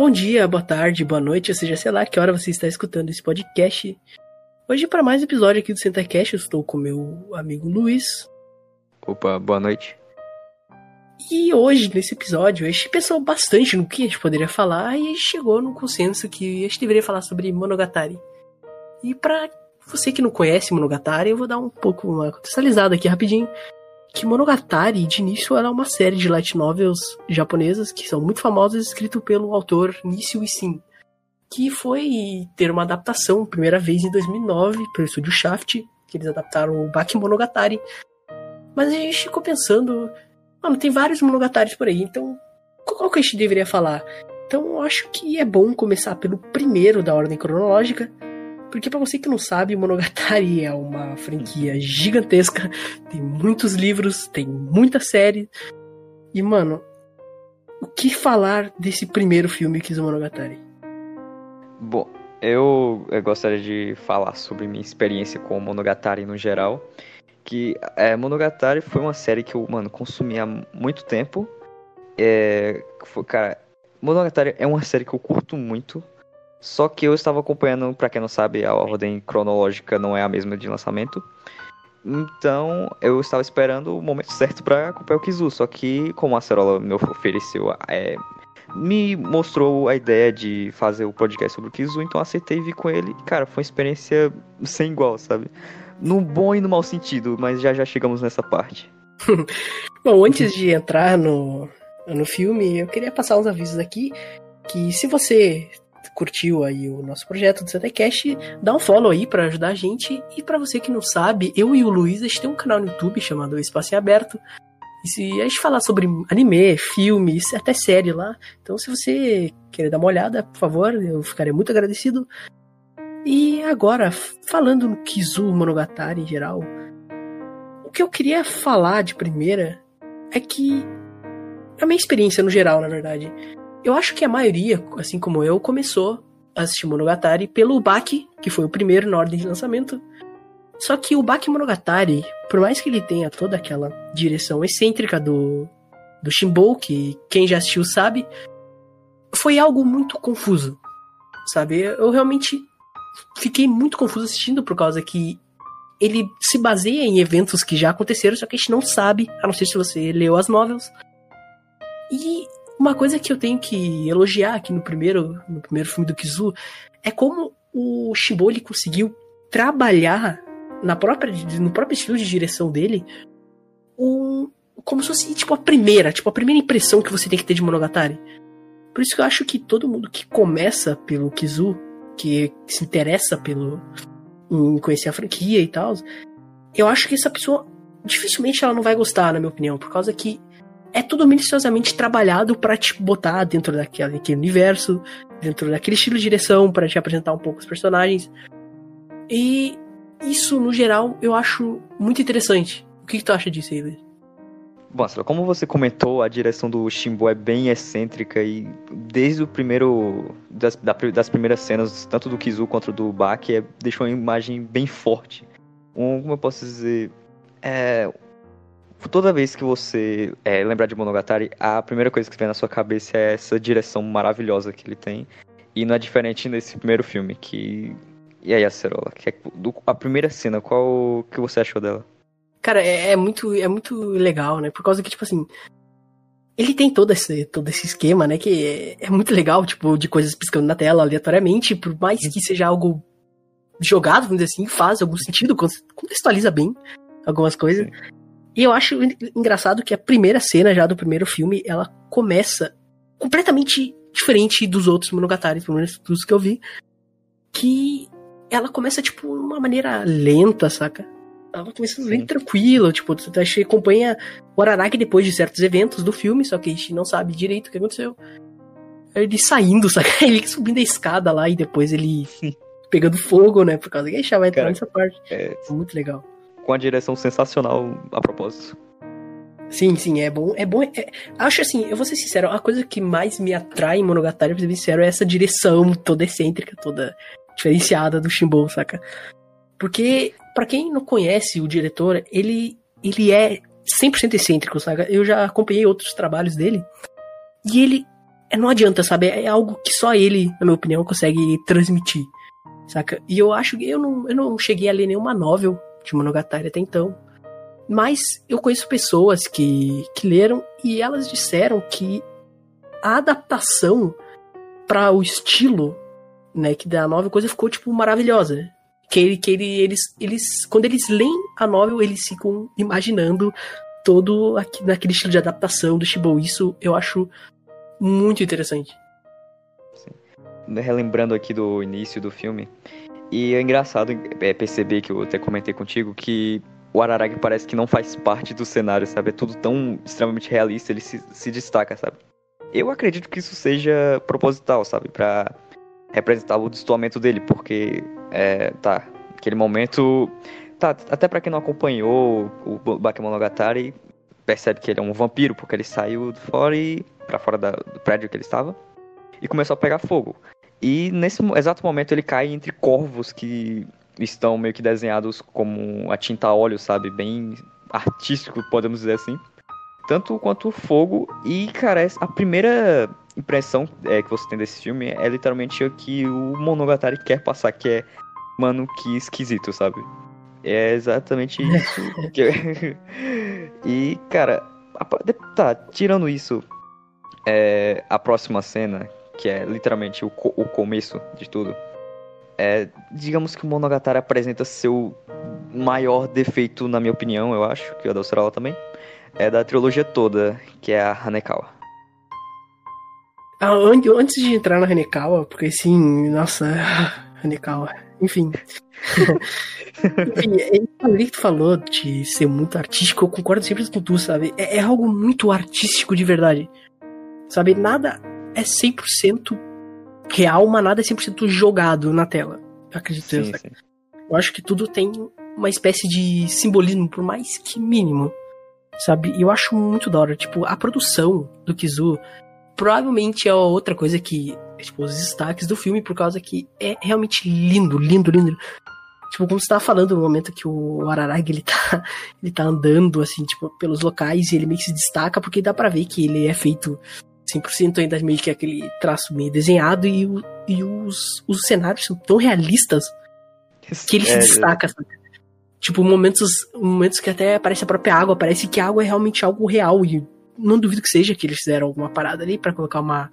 bom dia, boa tarde, boa noite, ou seja, sei lá que hora você está escutando esse podcast. Hoje, para mais um episódio aqui do Centercast, eu estou com meu amigo Luiz. Opa, boa noite. E hoje, nesse episódio, a gente pensou bastante no que a gente poderia falar e a gente chegou num consenso que a gente deveria falar sobre Monogatari. E para você que não conhece Monogatari, eu vou dar um pouco uma contextualizada aqui rapidinho. Que Monogatari, de início, ela é uma série de light novels japonesas que são muito famosas, escrito pelo autor Nishio Isin, que foi ter uma adaptação, primeira vez em 2009, pelo estúdio Shaft, que eles adaptaram o Baki Monogatari. Mas a gente ficou pensando, mano, tem vários Monogataris por aí, então qual que a gente deveria falar? Então eu acho que é bom começar pelo primeiro da ordem cronológica, porque para você que não sabe, Monogatari é uma franquia gigantesca, tem muitos livros, tem muita série. E mano, o que falar desse primeiro filme que é o Monogatari? Bom, eu, eu, gostaria de falar sobre minha experiência com Monogatari no geral. Que é, Monogatari foi uma série que eu, mano, consumi há muito tempo. É, foi, cara, Monogatari é uma série que eu curto muito. Só que eu estava acompanhando, para quem não sabe, a ordem cronológica não é a mesma de lançamento. Então, eu estava esperando o momento certo para acompanhar o Kizu. Só que, como a Cerola me ofereceu, é, me mostrou a ideia de fazer o podcast sobre o Kizu, então aceitei e vi com ele. Cara, foi uma experiência sem igual, sabe? No bom e no mau sentido, mas já já chegamos nessa parte. bom, antes de entrar no, no filme, eu queria passar uns avisos aqui. Que se você curtiu aí o nosso projeto do CTCast, dá um follow aí para ajudar a gente. E para você que não sabe, eu e o Luiz, a gente tem um canal no YouTube chamado Espaço em Aberto. E se a gente falar sobre anime, filmes, até série lá. Então, se você querer dar uma olhada, por favor, eu ficaria muito agradecido. E agora, falando no Kizu Monogatari em geral, o que eu queria falar de primeira é que a minha experiência no geral, na verdade, eu acho que a maioria, assim como eu, começou a assistir Monogatari pelo Baki, que foi o primeiro na ordem de lançamento. Só que o Baki Monogatari, por mais que ele tenha toda aquela direção excêntrica do, do Shimbou, que quem já assistiu sabe, foi algo muito confuso, sabe? Eu realmente fiquei muito confuso assistindo por causa que ele se baseia em eventos que já aconteceram, só que a gente não sabe, a não ser se você leu as novels. E uma coisa que eu tenho que elogiar aqui no primeiro, no primeiro filme do Kizu é como o Shimbou ele conseguiu trabalhar na própria, no próprio estilo de direção dele um, como se fosse tipo a primeira, tipo a primeira impressão que você tem que ter de Monogatari. Por isso que eu acho que todo mundo que começa pelo Kizu, que se interessa pelo em conhecer a franquia e tal, eu acho que essa pessoa dificilmente ela não vai gostar, na minha opinião, por causa que é tudo minuciosamente trabalhado para te botar dentro daquele, daquele universo, dentro daquele estilo de direção, para te apresentar um pouco os personagens. E isso, no geral, eu acho muito interessante. O que, que tu acha disso Luiz? Bom, como você comentou, a direção do Shimbo é bem excêntrica e desde o primeiro. das, das primeiras cenas, tanto do Kizu quanto do Baki, é, deixou uma imagem bem forte. Um, como eu posso dizer? É, toda vez que você é, lembrar de Monogatari, a primeira coisa que vem na sua cabeça é essa direção maravilhosa que ele tem. E não é diferente nesse primeiro filme, que... E aí, Acerola, que é do, a primeira cena, qual que você achou dela? Cara, é, é, muito, é muito legal, né? Por causa que, tipo assim, ele tem todo esse, todo esse esquema, né? Que é, é muito legal, tipo, de coisas piscando na tela aleatoriamente, por mais que seja algo jogado, vamos dizer assim, faz algum sentido, contextualiza bem algumas coisas. Sim. E eu acho engraçado que a primeira cena já do primeiro filme, ela começa completamente diferente dos outros Monogatari, pelo menos dos que eu vi. Que ela começa, tipo, de uma maneira lenta, saca? Ela começa bem tranquila, tipo, você acompanha o Araraki depois de certos eventos do filme, só que a gente não sabe direito o que aconteceu. Ele saindo, saca? Ele subindo a escada lá e depois ele pegando fogo, né? Por causa que a gente já vai entrar Cara, nessa parte. É... Muito legal com a direção sensacional a propósito. Sim, sim, é bom. É bom. É, acho assim, eu vou ser sincero, a coisa que mais me atrai em Monogatari, pra ser sincero, é essa direção toda excêntrica, toda diferenciada do Shimbou, saca? Porque, para quem não conhece o diretor, ele, ele é 100% excêntrico, saca? Eu já acompanhei outros trabalhos dele, e ele é, não adianta, sabe? É algo que só ele, na minha opinião, consegue transmitir. Saca? E eu acho que eu não, eu não cheguei a ler nenhuma novel de Monogatari até então. Mas eu conheço pessoas que, que leram e elas disseram que a adaptação para o estilo, né, que da novel coisa ficou tipo maravilhosa. Que, ele, que ele, eles, eles, quando eles leem a novel, eles ficam imaginando todo aqui, naquele estilo de adaptação do Shibou. Isso eu acho muito interessante. Sim. Relembrando aqui do início do filme, e é engraçado é, perceber que eu até comentei contigo que o Araragi parece que não faz parte do cenário, sabe? É tudo tão extremamente realista, ele se, se destaca, sabe? Eu acredito que isso seja proposital, sabe? Pra representar o destoamento dele, porque, é, tá, naquele momento, tá, até para quem não acompanhou o Bakemonogatari, percebe que ele é um vampiro, porque ele saiu de fora e para fora da, do prédio que ele estava e começou a pegar fogo. E nesse exato momento ele cai entre corvos que estão meio que desenhados como a tinta a óleo, sabe? Bem artístico, podemos dizer assim. Tanto quanto o fogo. E, cara, a primeira impressão é, que você tem desse filme é literalmente o que o Monogatari quer passar, que é, mano, que esquisito, sabe? É exatamente isso. e, cara, tá, tirando isso, é, a próxima cena, que é literalmente o, co o começo de tudo, é, digamos que o Monogatari apresenta seu maior defeito, na minha opinião, eu acho, que é da também, é da trilogia toda, que é a Hanekawa. Ah, antes de entrar na Hanekawa, porque assim, nossa, Hanekawa, enfim. enfim, é que tu falou de ser muito artístico, eu concordo sempre com tu, sabe? É, é algo muito artístico de verdade. Sabe? Nada é 100% real, mas nada é 100% jogado na tela. Eu acredito. Sim, sim. Eu acho que tudo tem uma espécie de simbolismo, por mais que mínimo. Sabe? E eu acho muito da hora. Tipo, a produção do Kizu provavelmente é outra coisa que. Tipo, os destaques do filme, por causa que é realmente lindo, lindo, lindo. Tipo, como você tava falando no momento que o Araragi, ele tá, ele tá andando, assim, tipo, pelos locais e ele meio que se destaca, porque dá para ver que ele é feito 100% ainda meio que aquele traço meio desenhado e, o, e os, os cenários são tão realistas que ele é, se destaca. É. Tipo, momentos, momentos que até aparece a própria água, parece que a água é realmente algo real e não duvido que seja que eles fizeram alguma parada ali para colocar uma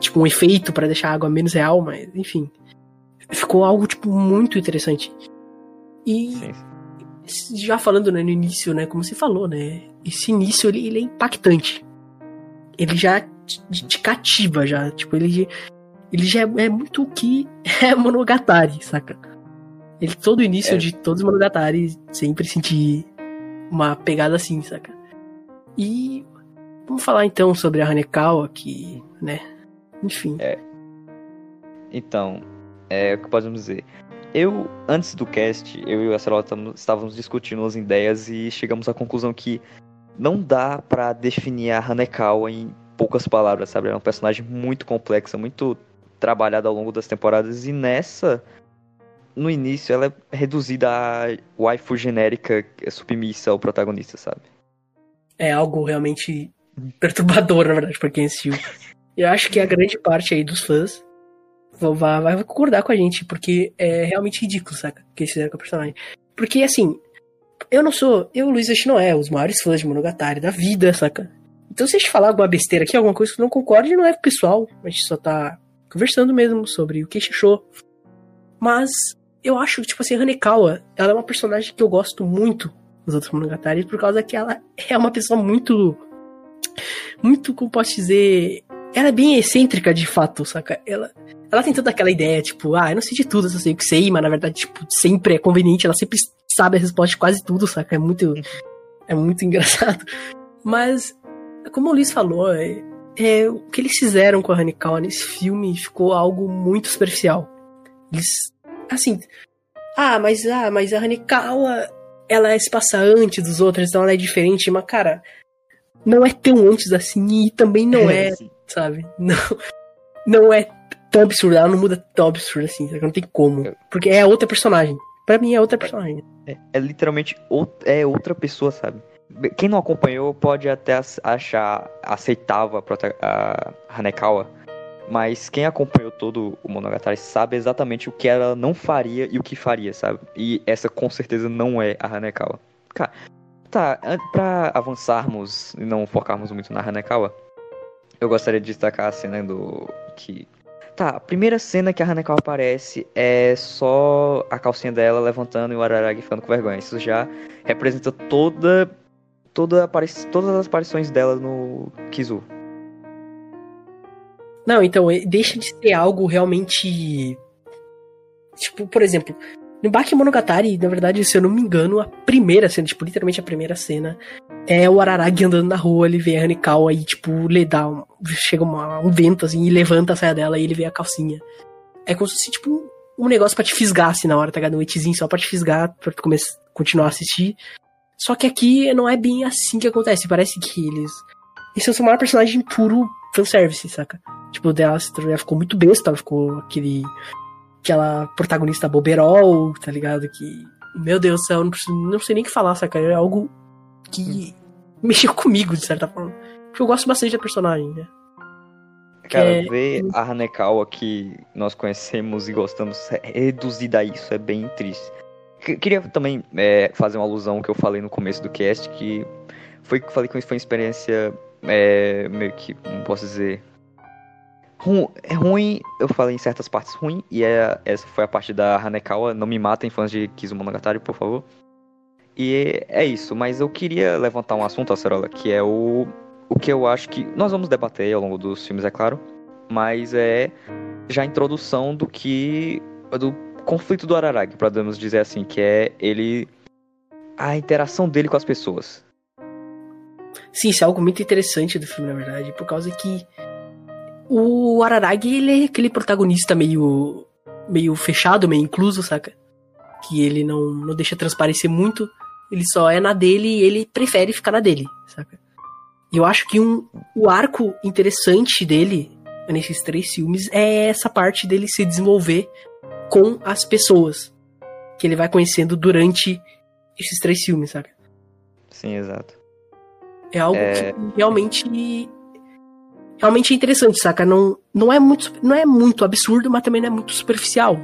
tipo um efeito para deixar a água menos real, mas enfim. Ficou algo tipo muito interessante. E Sim. já falando né, no início, né, como você falou, né, esse início ele, ele é impactante. Ele já te, te cativa já. Tipo, ele, ele já é, é muito o que é Monogatari, saca? Ele, todo o início é. de todos os Monogatari, sempre senti uma pegada assim, saca? E vamos falar então sobre a Hanekawa, que, né? Enfim. É. Então, é o que podemos dizer. Eu, antes do cast, eu e o Acerola estávamos discutindo as ideias e chegamos à conclusão que não dá para definir a Hanekawa em poucas palavras, sabe? É um personagem muito complexa, muito trabalhada ao longo das temporadas e nessa no início ela é reduzida a waifu genérica submissa ao protagonista, sabe? É algo realmente perturbador, na verdade, pra quem assistiu. Eu acho que a grande parte aí dos fãs vai, vai concordar com a gente, porque é realmente ridículo, saca? O que eles fizeram com o personagem. Porque, assim, eu não sou. Eu, Luiz, acho que não é os maiores fãs de Monogatari da vida, saca? Então, se a gente falar alguma besteira aqui, alguma coisa que não concorde, não é pessoal. A gente só tá conversando mesmo sobre o que achou. Mas eu acho que, tipo assim, a Hanekawa, ela é uma personagem que eu gosto muito dos outros Monogatari, por causa que ela é uma pessoa muito. Muito, como posso dizer. Ela é bem excêntrica de fato, saca? Ela, ela tem toda aquela ideia, tipo, ah, eu não sei de tudo, eu sei o que sei, mas na verdade, tipo, sempre é conveniente, ela sempre sabe a resposta de quase tudo, saca? É muito. É muito engraçado. Mas como o Luiz falou, é, é, o que eles fizeram com a Hanekawa nesse filme ficou algo muito superficial. Eles, assim, ah, mas ah, mas a Hanekawa ela se passa antes dos outros, então ela é diferente, mas cara, não é tão antes assim e também não é, sabe? Não, não é tão absurdo, ela não muda tão absurdo assim, não tem como, porque é outra personagem. Para mim é outra personagem. É, é literalmente é outra pessoa, sabe? Quem não acompanhou pode até achar aceitável a, Hanekawa, mas quem acompanhou todo o Monogatari sabe exatamente o que ela não faria e o que faria, sabe? E essa com certeza não é a Hanekawa. Cara, tá, pra avançarmos e não focarmos muito na Hanekawa, eu gostaria de destacar a cena do. que. Tá, a primeira cena que a Hanekawa aparece é só a calcinha dela levantando e o Araragi ficando com vergonha. Isso já representa toda. Toda todas as aparições dela no Kizu. Não, então, deixa de ser algo realmente. Tipo, por exemplo, no Baki Monogatari, na verdade, se eu não me engano, a primeira cena, tipo, literalmente a primeira cena, é o Araragi andando na rua, ele vê a Hanikawa e, tipo, lhe dá um, chega uma, um vento, assim, e levanta a saia dela e ele vê a calcinha. É como se fosse, tipo, um negócio pra te fisgar, assim, na hora, tá ligado? Um só pra te fisgar, pra tu começar, continuar a assistir. Só que aqui não é bem assim que acontece, parece que eles... Eles transformaram o personagem puro fanservice, saca? Tipo, dela ficou muito besta, ela ficou aquele aquela protagonista boberol, tá ligado? Que, meu Deus do céu, não, preciso, não sei nem o que falar, saca? É algo que mexeu comigo, de certa forma. Porque eu gosto bastante da personagem, né? Cara, é... ver a Hanekawa que nós conhecemos e gostamos reduzida a isso é bem triste. Queria também é, fazer uma alusão que eu falei no começo do cast, que foi que falei que foi uma experiência é, meio que, como posso dizer, é ruim, eu falei em certas partes ruim, e é, essa foi a parte da Hanekawa. Não me matem, fãs de Kizumonogatari, por favor. E é isso, mas eu queria levantar um assunto, Acerola, que é o, o que eu acho que nós vamos debater ao longo dos filmes, é claro, mas é já a introdução do que. do conflito do Araragi, podemos dizer assim, que é ele. a interação dele com as pessoas. Sim, isso é algo muito interessante do filme, na verdade, por causa que o Araragi, ele é aquele protagonista meio meio fechado, meio incluso, saca? Que ele não, não deixa transparecer muito, ele só é na dele e ele prefere ficar na dele, saca? Eu acho que um, o arco interessante dele nesses três filmes é essa parte dele se desenvolver com as pessoas que ele vai conhecendo durante esses três filmes, sabe? Sim, exato. É algo é... que realmente realmente é interessante, saca? Não, não, é muito, não é muito absurdo, mas também não é muito superficial,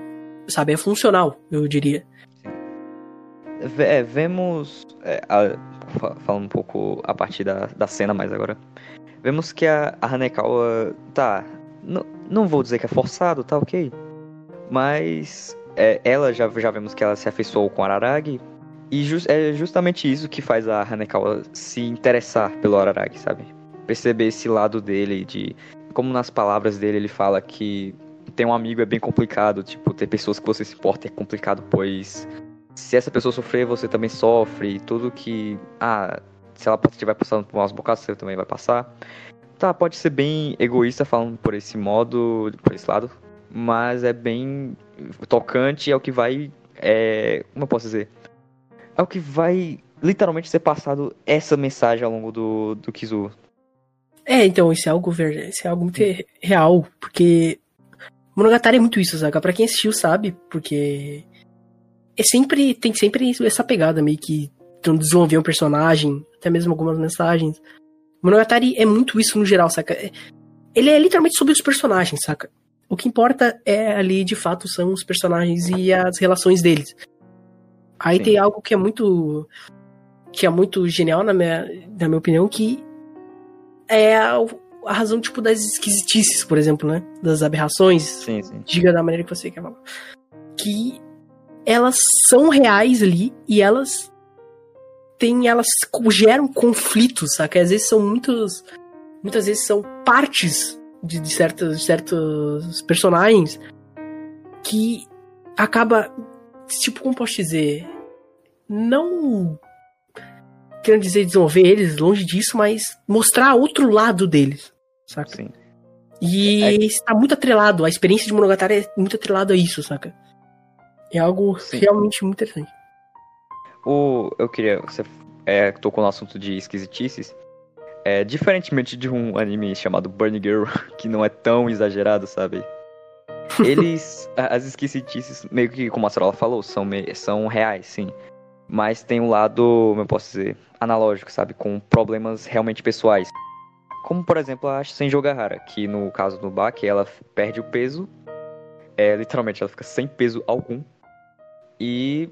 sabe? É funcional, eu diria. É, vemos, é, a, falando um pouco a partir da, da cena mais agora, vemos que a, a Hanekawa, tá, não vou dizer que é forçado, tá ok, mas é, ela já, já vemos que ela se afeiçoou com Araragi, e just, é justamente isso que faz a Hanekawa se interessar pelo Araragi, sabe? perceber esse lado dele, de como nas palavras dele ele fala que ter um amigo é bem complicado, tipo, ter pessoas que você se importa é complicado, pois se essa pessoa sofrer, você também sofre, tudo que, ah, se ela estiver passando por umas bocadas, você também vai passar. Tá, pode ser bem egoísta falando por esse modo, por esse lado, mas é bem tocante, é o que vai, é, como eu posso dizer? É o que vai literalmente ser passado essa mensagem ao longo do, do Kizu, é, então, isso é algo verdade, isso é algo muito real, porque Monogatari é muito isso, saca? Pra quem assistiu sabe, porque é sempre, tem sempre essa pegada meio que desenvolver um personagem, até mesmo algumas mensagens. Monogatari é muito isso no geral, saca? É, ele é literalmente sobre os personagens, saca? O que importa é ali, de fato, são os personagens e as relações deles. Aí Sim. tem algo que é muito que é muito genial na minha, na minha opinião, que é a, a, razão, tipo, das esquisitices, por exemplo, né? Das aberrações. Sim, sim. Diga da maneira que você quer falar. Que elas são reais ali e elas têm, elas geram conflitos, sabe? Às vezes são muitos, muitas vezes são partes de, de, certos, de certos personagens que acaba, tipo, como posso dizer, não querendo dizer desenvolver eles, longe disso, mas mostrar outro lado deles, saca? Sim. E é... está muito atrelado, a experiência de Monogatari é muito atrelado a isso, saca? É algo Sim. realmente muito interessante. O, eu queria. Você é, tocou no assunto de esquisitices. É, diferentemente de um anime chamado Burn Girl, que não é tão exagerado, sabe? Eles. as esquisitices, meio que como a Sorola falou, são, são reais, sim. mas tem um lado, como eu posso dizer, analógico, sabe? Com problemas realmente pessoais. Como, por exemplo, a Senjo Gahara, que no caso do Baki, ela perde o peso, é, literalmente ela fica sem peso algum, e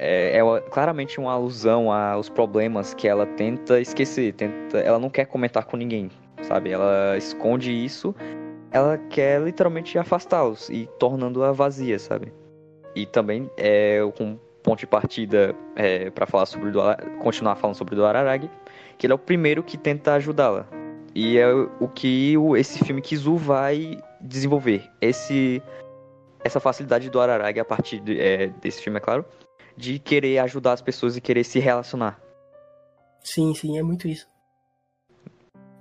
é, é claramente uma alusão aos problemas que ela tenta esquecer, tenta, ela não quer comentar com ninguém, sabe? Ela esconde isso, ela quer literalmente afastá-los e tornando-a vazia, sabe? E também é com ponto de partida é, para falar sobre continuar falando sobre do Araragi, que ele é o primeiro que tenta ajudá-la, e é o que o, esse filme Kizu vai desenvolver. Esse, essa facilidade do Araragi a partir de, é, desse filme, é claro, de querer ajudar as pessoas e querer se relacionar. Sim, sim, é muito isso.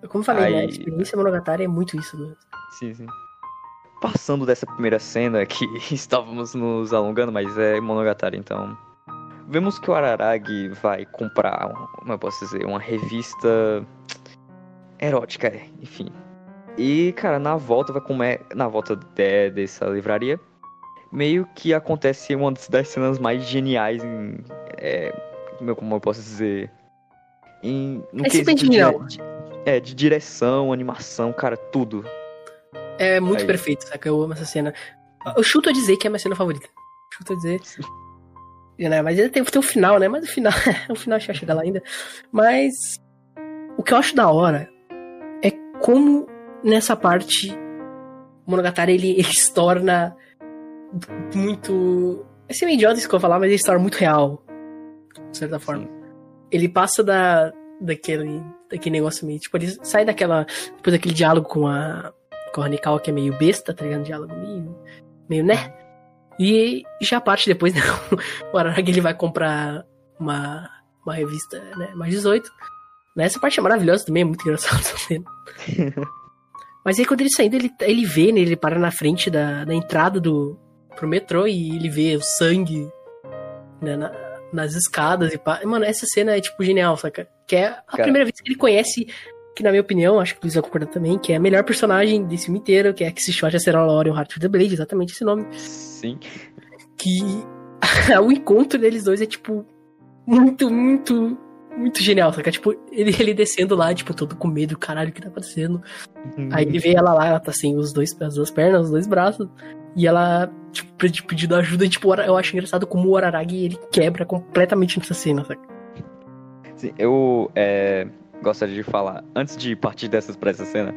Como eu falei, Aí... né? A experiência monogatari é muito isso. Né? Sim, sim. Passando dessa primeira cena que estávamos nos alongando, mas é monogatari, então. Vemos que o Araragi vai comprar, como eu posso dizer, uma revista erótica, é, enfim. E, cara, na volta vai comer. Na volta de, dessa livraria, meio que acontece uma das cenas mais geniais em. É, como eu posso dizer? Em, no é quesito de, de, é, de direção, animação, cara, tudo. É muito Aí. perfeito, saca? Eu amo essa cena. Eu chuto a dizer que é a minha cena favorita. Chuto a dizer. Né? Mas tem, tem o final, né? Mas o final. o final a gente vai chegar lá ainda. Mas. O que eu acho da hora como nessa parte o Monogatari ele, ele se torna muito. É ser meio idiota isso que eu vou falar, mas ele se torna muito real. De certa forma. Sim. Ele passa da, daquele, daquele negócio meio. Tipo, ele sai daquela. Depois daquele diálogo com a. Com a Hanikawa, que é meio besta, tá ligado? Diálogo meio. meio, né? E já parte depois, né? o Araragi ele vai comprar uma, uma revista, né? Mais 18. Essa parte é maravilhosa também, é muito engraçado essa cena. Mas aí quando ele saindo, ele, ele vê, né? Ele para na frente da, da entrada do pro metrô e ele vê o sangue né, na, nas escadas e pá. Mano, essa cena é tipo genial, saca? Que é a Cara. primeira vez que ele conhece, que na minha opinião, acho que o Luiz vai concordar também, que é a melhor personagem desse filme inteiro, que é que se chama Será Lore Heart of the Blade, exatamente esse nome. Sim. Que o encontro deles dois é tipo muito, muito muito genial, saca? Tipo, ele, ele descendo lá, tipo, todo com medo, caralho, o que tá acontecendo? Uhum. Aí ele vê ela lá, ela tá sem os dois, as duas pernas, os dois braços, e ela, tipo, pedindo ajuda, e, tipo, eu acho engraçado como o Araragi, ele quebra completamente nessa cena, saca? Sim, eu é, gostaria de falar, antes de partir dessas pra essa cena,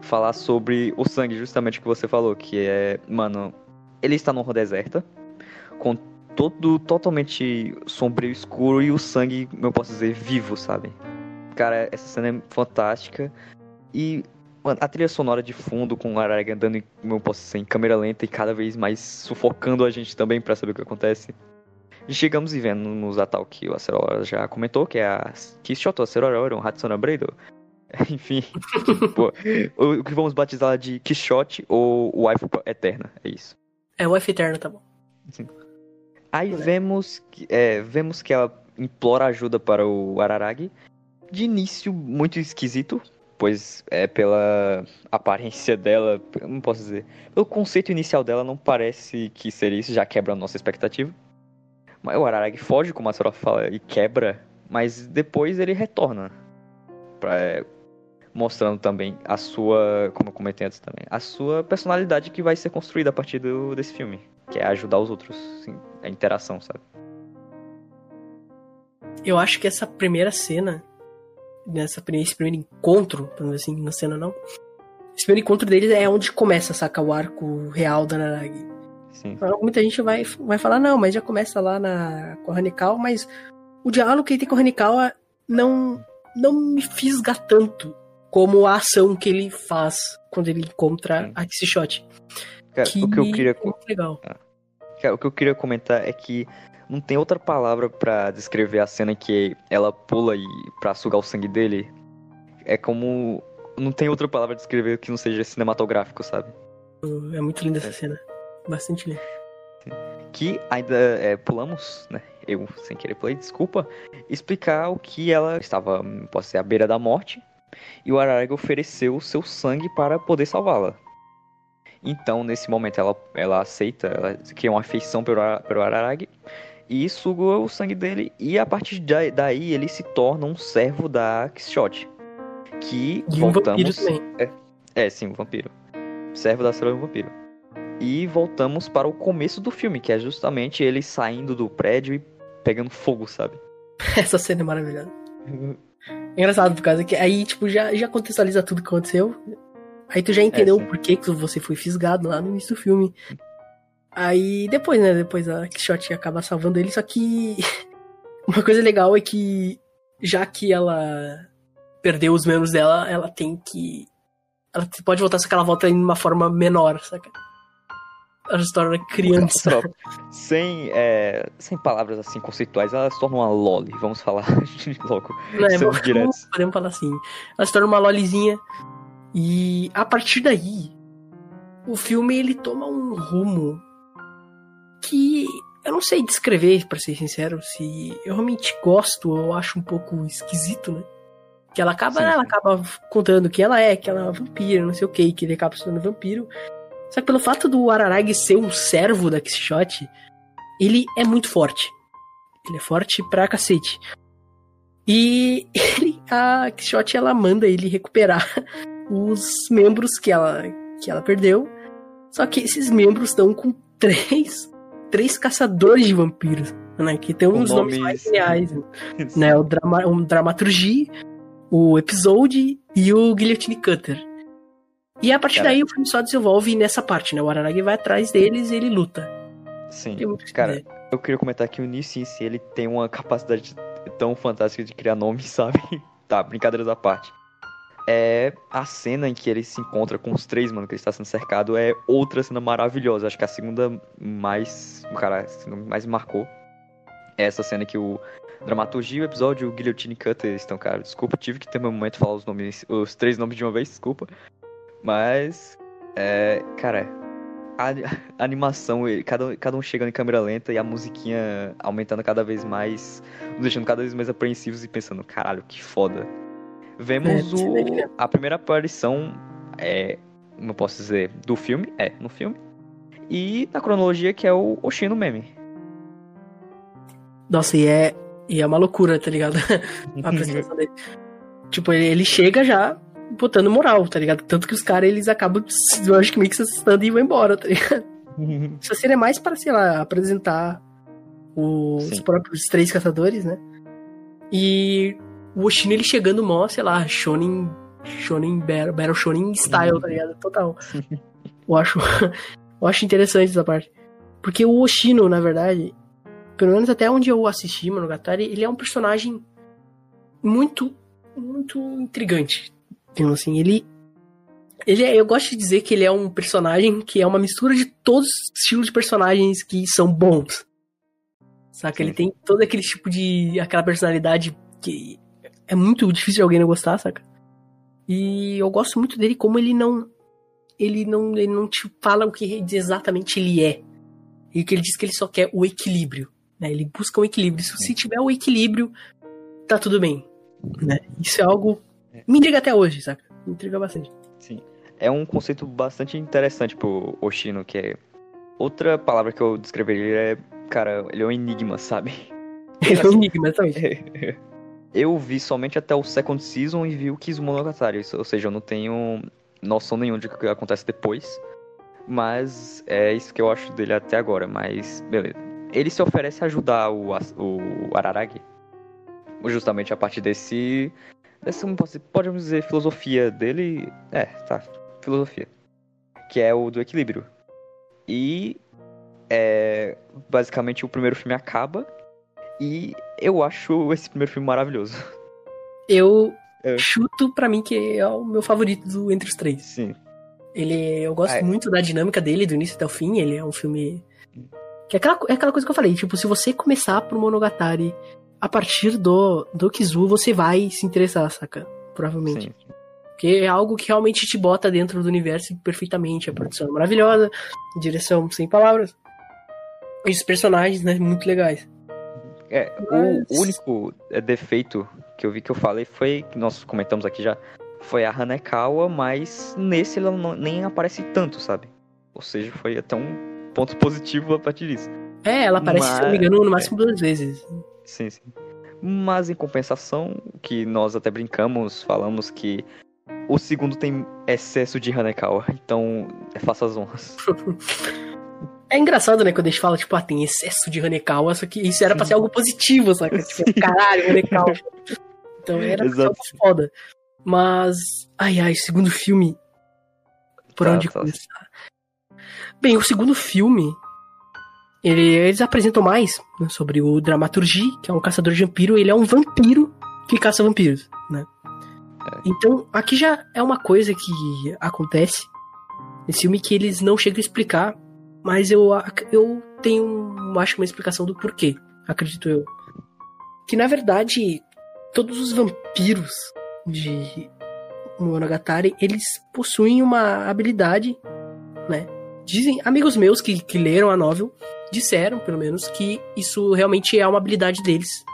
falar sobre o sangue, justamente o que você falou, que é, mano, ele está numa deserta, com todo totalmente sombrio, escuro e o sangue, eu posso dizer, vivo, sabe? Cara, essa cena é fantástica. E mano, a trilha sonora de fundo com o Araraga andando, como eu posso dizer, em câmera lenta e cada vez mais sufocando a gente também para saber o que acontece. E chegamos e vendo nos Atal que o Acerora já comentou, que é a Kishoto Acerora um Hatsuna Breido. Enfim, pô, o que vamos batizar de Quixote ou Wife Eterna, é isso. É, Wife Eterna, tá bom. Sim. Aí vemos, que, é, vemos que ela implora ajuda para o Araragi. De início, muito esquisito, pois é pela aparência dela, não posso dizer, pelo conceito inicial dela não parece que seria isso, já quebra a nossa expectativa. Mas o Araragi foge, como a senhora fala, e quebra, mas depois ele retorna. Pra, é, mostrando também a sua, como eu comentei antes também, a sua personalidade que vai ser construída a partir do, desse filme, que é ajudar os outros, sim, a interação, sabe? Eu acho que essa primeira cena, nessa esse primeiro encontro, vamos assim, na cena não, esse primeiro encontro deles é onde começa, saca, o arco real da Naragi. Sim. Muita gente vai, vai falar, não, mas já começa lá na, com a mas o diálogo que ele tem com a Hanikawa não, não me fisga tanto como a ação que ele faz quando ele encontra a Kishot. Cara, que o que eu queria. Legal. Ah. Cara, o que eu queria comentar é que não tem outra palavra para descrever a cena que ela pula e para sugar o sangue dele. É como. Não tem outra palavra pra descrever que não seja cinematográfico, sabe? É muito linda essa é. cena. Bastante linda. Que ainda é, pulamos, né? Eu, sem querer pulei, desculpa. Explicar o que ela estava, pode ser, à beira da morte e o Araragi ofereceu o seu sangue para poder salvá-la. Então, nesse momento, ela, ela aceita, ela cria uma afeição pelo, pelo Araragi e sugou o sangue dele. E a partir daí ele se torna um servo da Quixote. Que E um voltamos. vampiro também. É, sim, o vampiro. Servo da célula do vampiro. E voltamos para o começo do filme, que é justamente ele saindo do prédio e pegando fogo, sabe? Essa cena é maravilhosa. É engraçado, por causa que aí, tipo, já, já contextualiza tudo que aconteceu. Aí tu já entendeu sim. o porquê que você foi fisgado lá no início do filme. Aí depois, né? Depois a Quixote acaba salvando ele, só que uma coisa legal é que já que ela perdeu os membros dela, ela tem que. Ela pode voltar, só que ela volta em uma forma menor, saca? Ela se torna criança. Só, sem, é, sem palavras assim conceituais, ela se torna uma loli, vamos falar logo. Sendo vamos- diretos. Podemos falar assim. Ela se torna uma lolizinha. E a partir daí, o filme ele toma um rumo que eu não sei descrever, pra ser sincero, se eu realmente gosto ou acho um pouco esquisito, né? Que ela acaba, Sim, ela sim. acaba contando que ela é, que ela é uma vampira, não sei o que, que ele acaba se tornando vampiro. Só que pelo fato do Araragi ser um servo da Quixote, ele é muito forte. Ele é forte pra cacete. E ele, a Quixote ela manda ele recuperar os membros que ela, que ela perdeu. Só que esses membros estão com três, três caçadores de vampiros, né? Que tem uns nomes nomes- mais geniais, né? O, drama, o Dramaturgy, o Episode e o Guillotine Cutter. E a partir Cara. daí o filme só desenvolve nessa parte, né? O Araragi vai atrás deles e ele luta. Sim. Cara, dizer. eu queria comentar que o si, ele tem uma capacidade tão fantástica de criar nomes, sabe? tá, brincadeiras à parte. É a cena em que ele se encontra com os três, mano, que ele está sendo cercado, é outra cena maravilhosa. Acho que a segunda mais. Cara, a segunda mais marcou. É essa cena que o dramaturgia, o episódio, o Guillotine Cutter estão, cara. Desculpa, tive que ter meu momento de falar os nomes, os três nomes de uma vez, desculpa. Mas. É. Cara, a, a animação, cada, cada um chegando em câmera lenta e a musiquinha aumentando cada vez mais, nos deixando cada vez mais apreensivos e pensando, caralho, que foda. Vemos É, o, a primeira aparição, é, como eu posso dizer, do filme, é, no filme, e na cronologia que é o Oshino Meme. Nossa, e é, e é uma loucura, tá ligado? a apresentação dele. Tipo, ele, ele chega já botando moral, tá ligado? Tanto que os caras, eles acabam, se- eu acho que meio que se assustando e vão embora, tá ligado? Essa cena é mais para, sei lá, apresentar os Sim. próprios três caçadores, né? E o Oshino, ele chegando mó, sei lá, Shonen, Shonen Battle, Battle Shonen style, tá ligado? Total. Eu acho, eu acho interessante essa parte. Porque o Oshino, na verdade, pelo menos até onde eu assisti Monogatari, ele é um personagem muito, muito intrigante. Então, assim, ele. Ele é, eu gosto de dizer que ele é um personagem que é uma mistura de todos os estilos de personagens que são bons. Saca? Ele tem todo aquele tipo de. aquela personalidade que é muito difícil de alguém não gostar, saca? E eu gosto muito dele como ele não. Ele não, ele não te fala o que exatamente ele é. E que ele diz que ele só quer o equilíbrio. Né? Ele busca o equilíbrio. Se, se tiver o equilíbrio, tá tudo bem. Né? Isso é algo. Me intriga até hoje, saca? Me intriga bastante. Sim. É um conceito bastante interessante pro Oshino, que é. Outra palavra que eu descreveria é. Cara, ele é um enigma, sabe? Ele é um enigma, exatamente. Eu vi somente até o second season e vi o Kizumonogatari, ou seja, eu não tenho noção nenhuma de que acontece depois. Mas é isso que eu acho dele até agora, mas beleza. Ele se oferece a ajudar o, o Araragi. Justamente a partir desse. dizer, podemos dizer, filosofia dele. É, tá. Filosofia. Que é o do equilíbrio. E. É, basicamente o primeiro filme acaba. E eu acho esse primeiro filme maravilhoso. Eu É. chuto pra mim que é o meu favorito do, entre os três. Sim. Ele, eu gosto Ah, é. muito da dinâmica dele, do início até o fim. Ele é um filme. Que é aquela, é aquela coisa que eu falei, tipo, se você começar pro Monogatari a partir do, do Kizu, você vai se interessar, saca? Provavelmente. Sim. Porque é algo que realmente te bota dentro do universo perfeitamente. A produção é maravilhosa, a direção sem palavras. E os personagens, né? Muito legais. É, Mas- o único é, defeito que eu vi que eu falei foi, que nós comentamos aqui já, foi a Hanekawa, mas nesse ela não- nem aparece tanto, sabe? Ou seja, foi até um ponto positivo a partir disso. É, ela aparece, Mas- se não me engano, no máximo duas vezes. Sim, sim. Mas em compensação, que nós até brincamos, falamos que o segundo tem excesso de Hanekawa, então faça as honras. É engraçado, né, quando a gente fala, tipo, ah, tem excesso de Hanekawa, só que isso era pra ser algo positivo, saca? Tipo, caralho, Hanekawa. Então era algo foda. Mas, ai, ai, segundo filme. Por Tá, onde tá. começar? Bem, o segundo filme. ele- eles apresentam mais né, sobre o Dramaturgi, que é um caçador de vampiro. Ele é um vampiro que caça vampiros, né? É. Então, aqui já é uma coisa que acontece nesse filme que eles não chegam a explicar, mas eu, eu tenho, acho, uma explicação do porquê, acredito eu. Que na verdade, todos os vampiros de Monogatari, eles possuem uma habilidade, né? Dizem, amigos meus que, que leram a novel, disseram, pelo menos, que isso realmente é uma habilidade deles.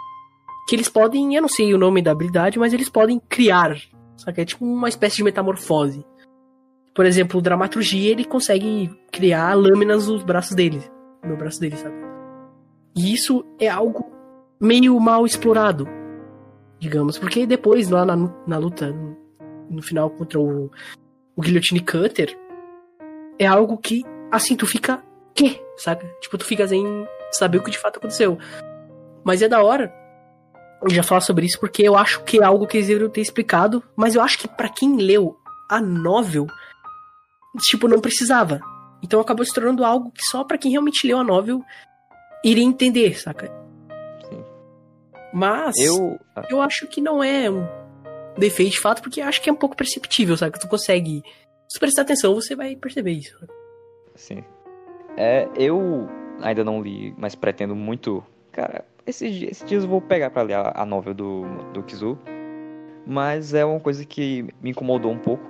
Que eles podem, eu não sei o nome da habilidade, mas eles podem criar. Sabe? É tipo uma espécie de metamorfose. Por exemplo, o Dramaturgia, ele consegue criar lâminas nos braços dele. No braço dele, sabe? E isso é algo meio mal explorado, digamos. Porque depois, lá na, na luta, no, final contra o, o Guillotine Cutter, é algo que, assim, tu fica. Quê? Saca? Tipo, tu fica sem saber o que de fato aconteceu. Mas é da hora eu já falar sobre isso porque eu acho que é algo que eles deveriam ter explicado. Mas eu acho que pra quem leu a novel, tipo, não precisava. Então acabou se tornando algo que só pra quem realmente leu a novel iria entender, saca? Sim. Mas Eu. eu acho que não é um defeito de fato, porque acho que é um pouco perceptível, sabe? Que tu consegue. Se tu prestar atenção, você vai perceber isso. Sim. É, eu ainda não li, mas pretendo muito. Cara, esses, di- esses dias eu vou pegar pra ler a, a novel do, do Kizu. Mas é uma coisa que me incomodou um pouco.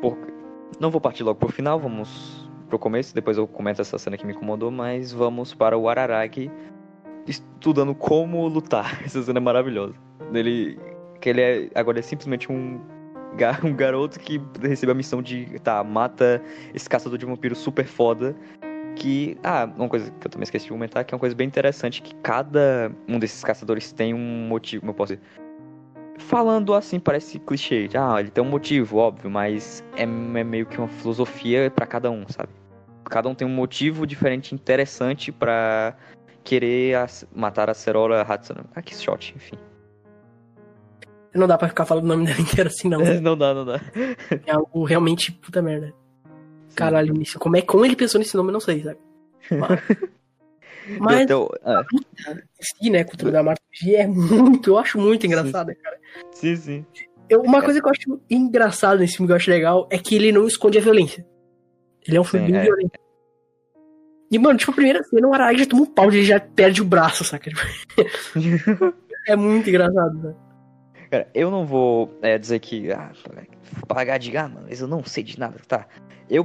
Porque... Não vou partir logo pro final, vamos pro começo, depois eu comento essa cena que me incomodou, mas vamos para o Araragi estudando como lutar. Essa cena é maravilhosa. Ele. Que ele é. Agora é simplesmente um. Um garoto que recebe a missão de. Tá, mata esse caçador de vampiro super foda. Que. Ah, uma coisa que eu também esqueci de comentar, que é uma coisa bem interessante, que cada um desses caçadores tem um motivo, eu posso dizer. Falando assim, parece clichê. Ah, ele tem um motivo, óbvio, mas é, é meio que uma filosofia pra cada um, sabe? Cada um tem um motivo diferente, interessante pra querer matar a Cerola Hatsune. Ah, que shot, enfim. Não dá pra ficar falando o nome dela inteiro assim, não. não dá, não dá. É algo realmente puta merda. Caralho, nisso. Como é como ele pensou nesse nome, eu não sei, sabe? Mas, mas Então, ah, sim, né, cultura da dramaturgia é muito, eu acho muito engraçada, cara. sim, sim. Eu, uma coisa que eu acho engraçada nesse filme que eu acho legal é que ele não esconde a violência. Ele é um filme Sim, bem é. violento. E, mano, tipo, a primeira cena, o Araki já toma um pau, ele já perde o braço, saca? É muito engraçado, né? Cara, eu não vou é, dizer que. Ah, pagar de. Ah, mano, mas eu não sei de nada, tá? Eu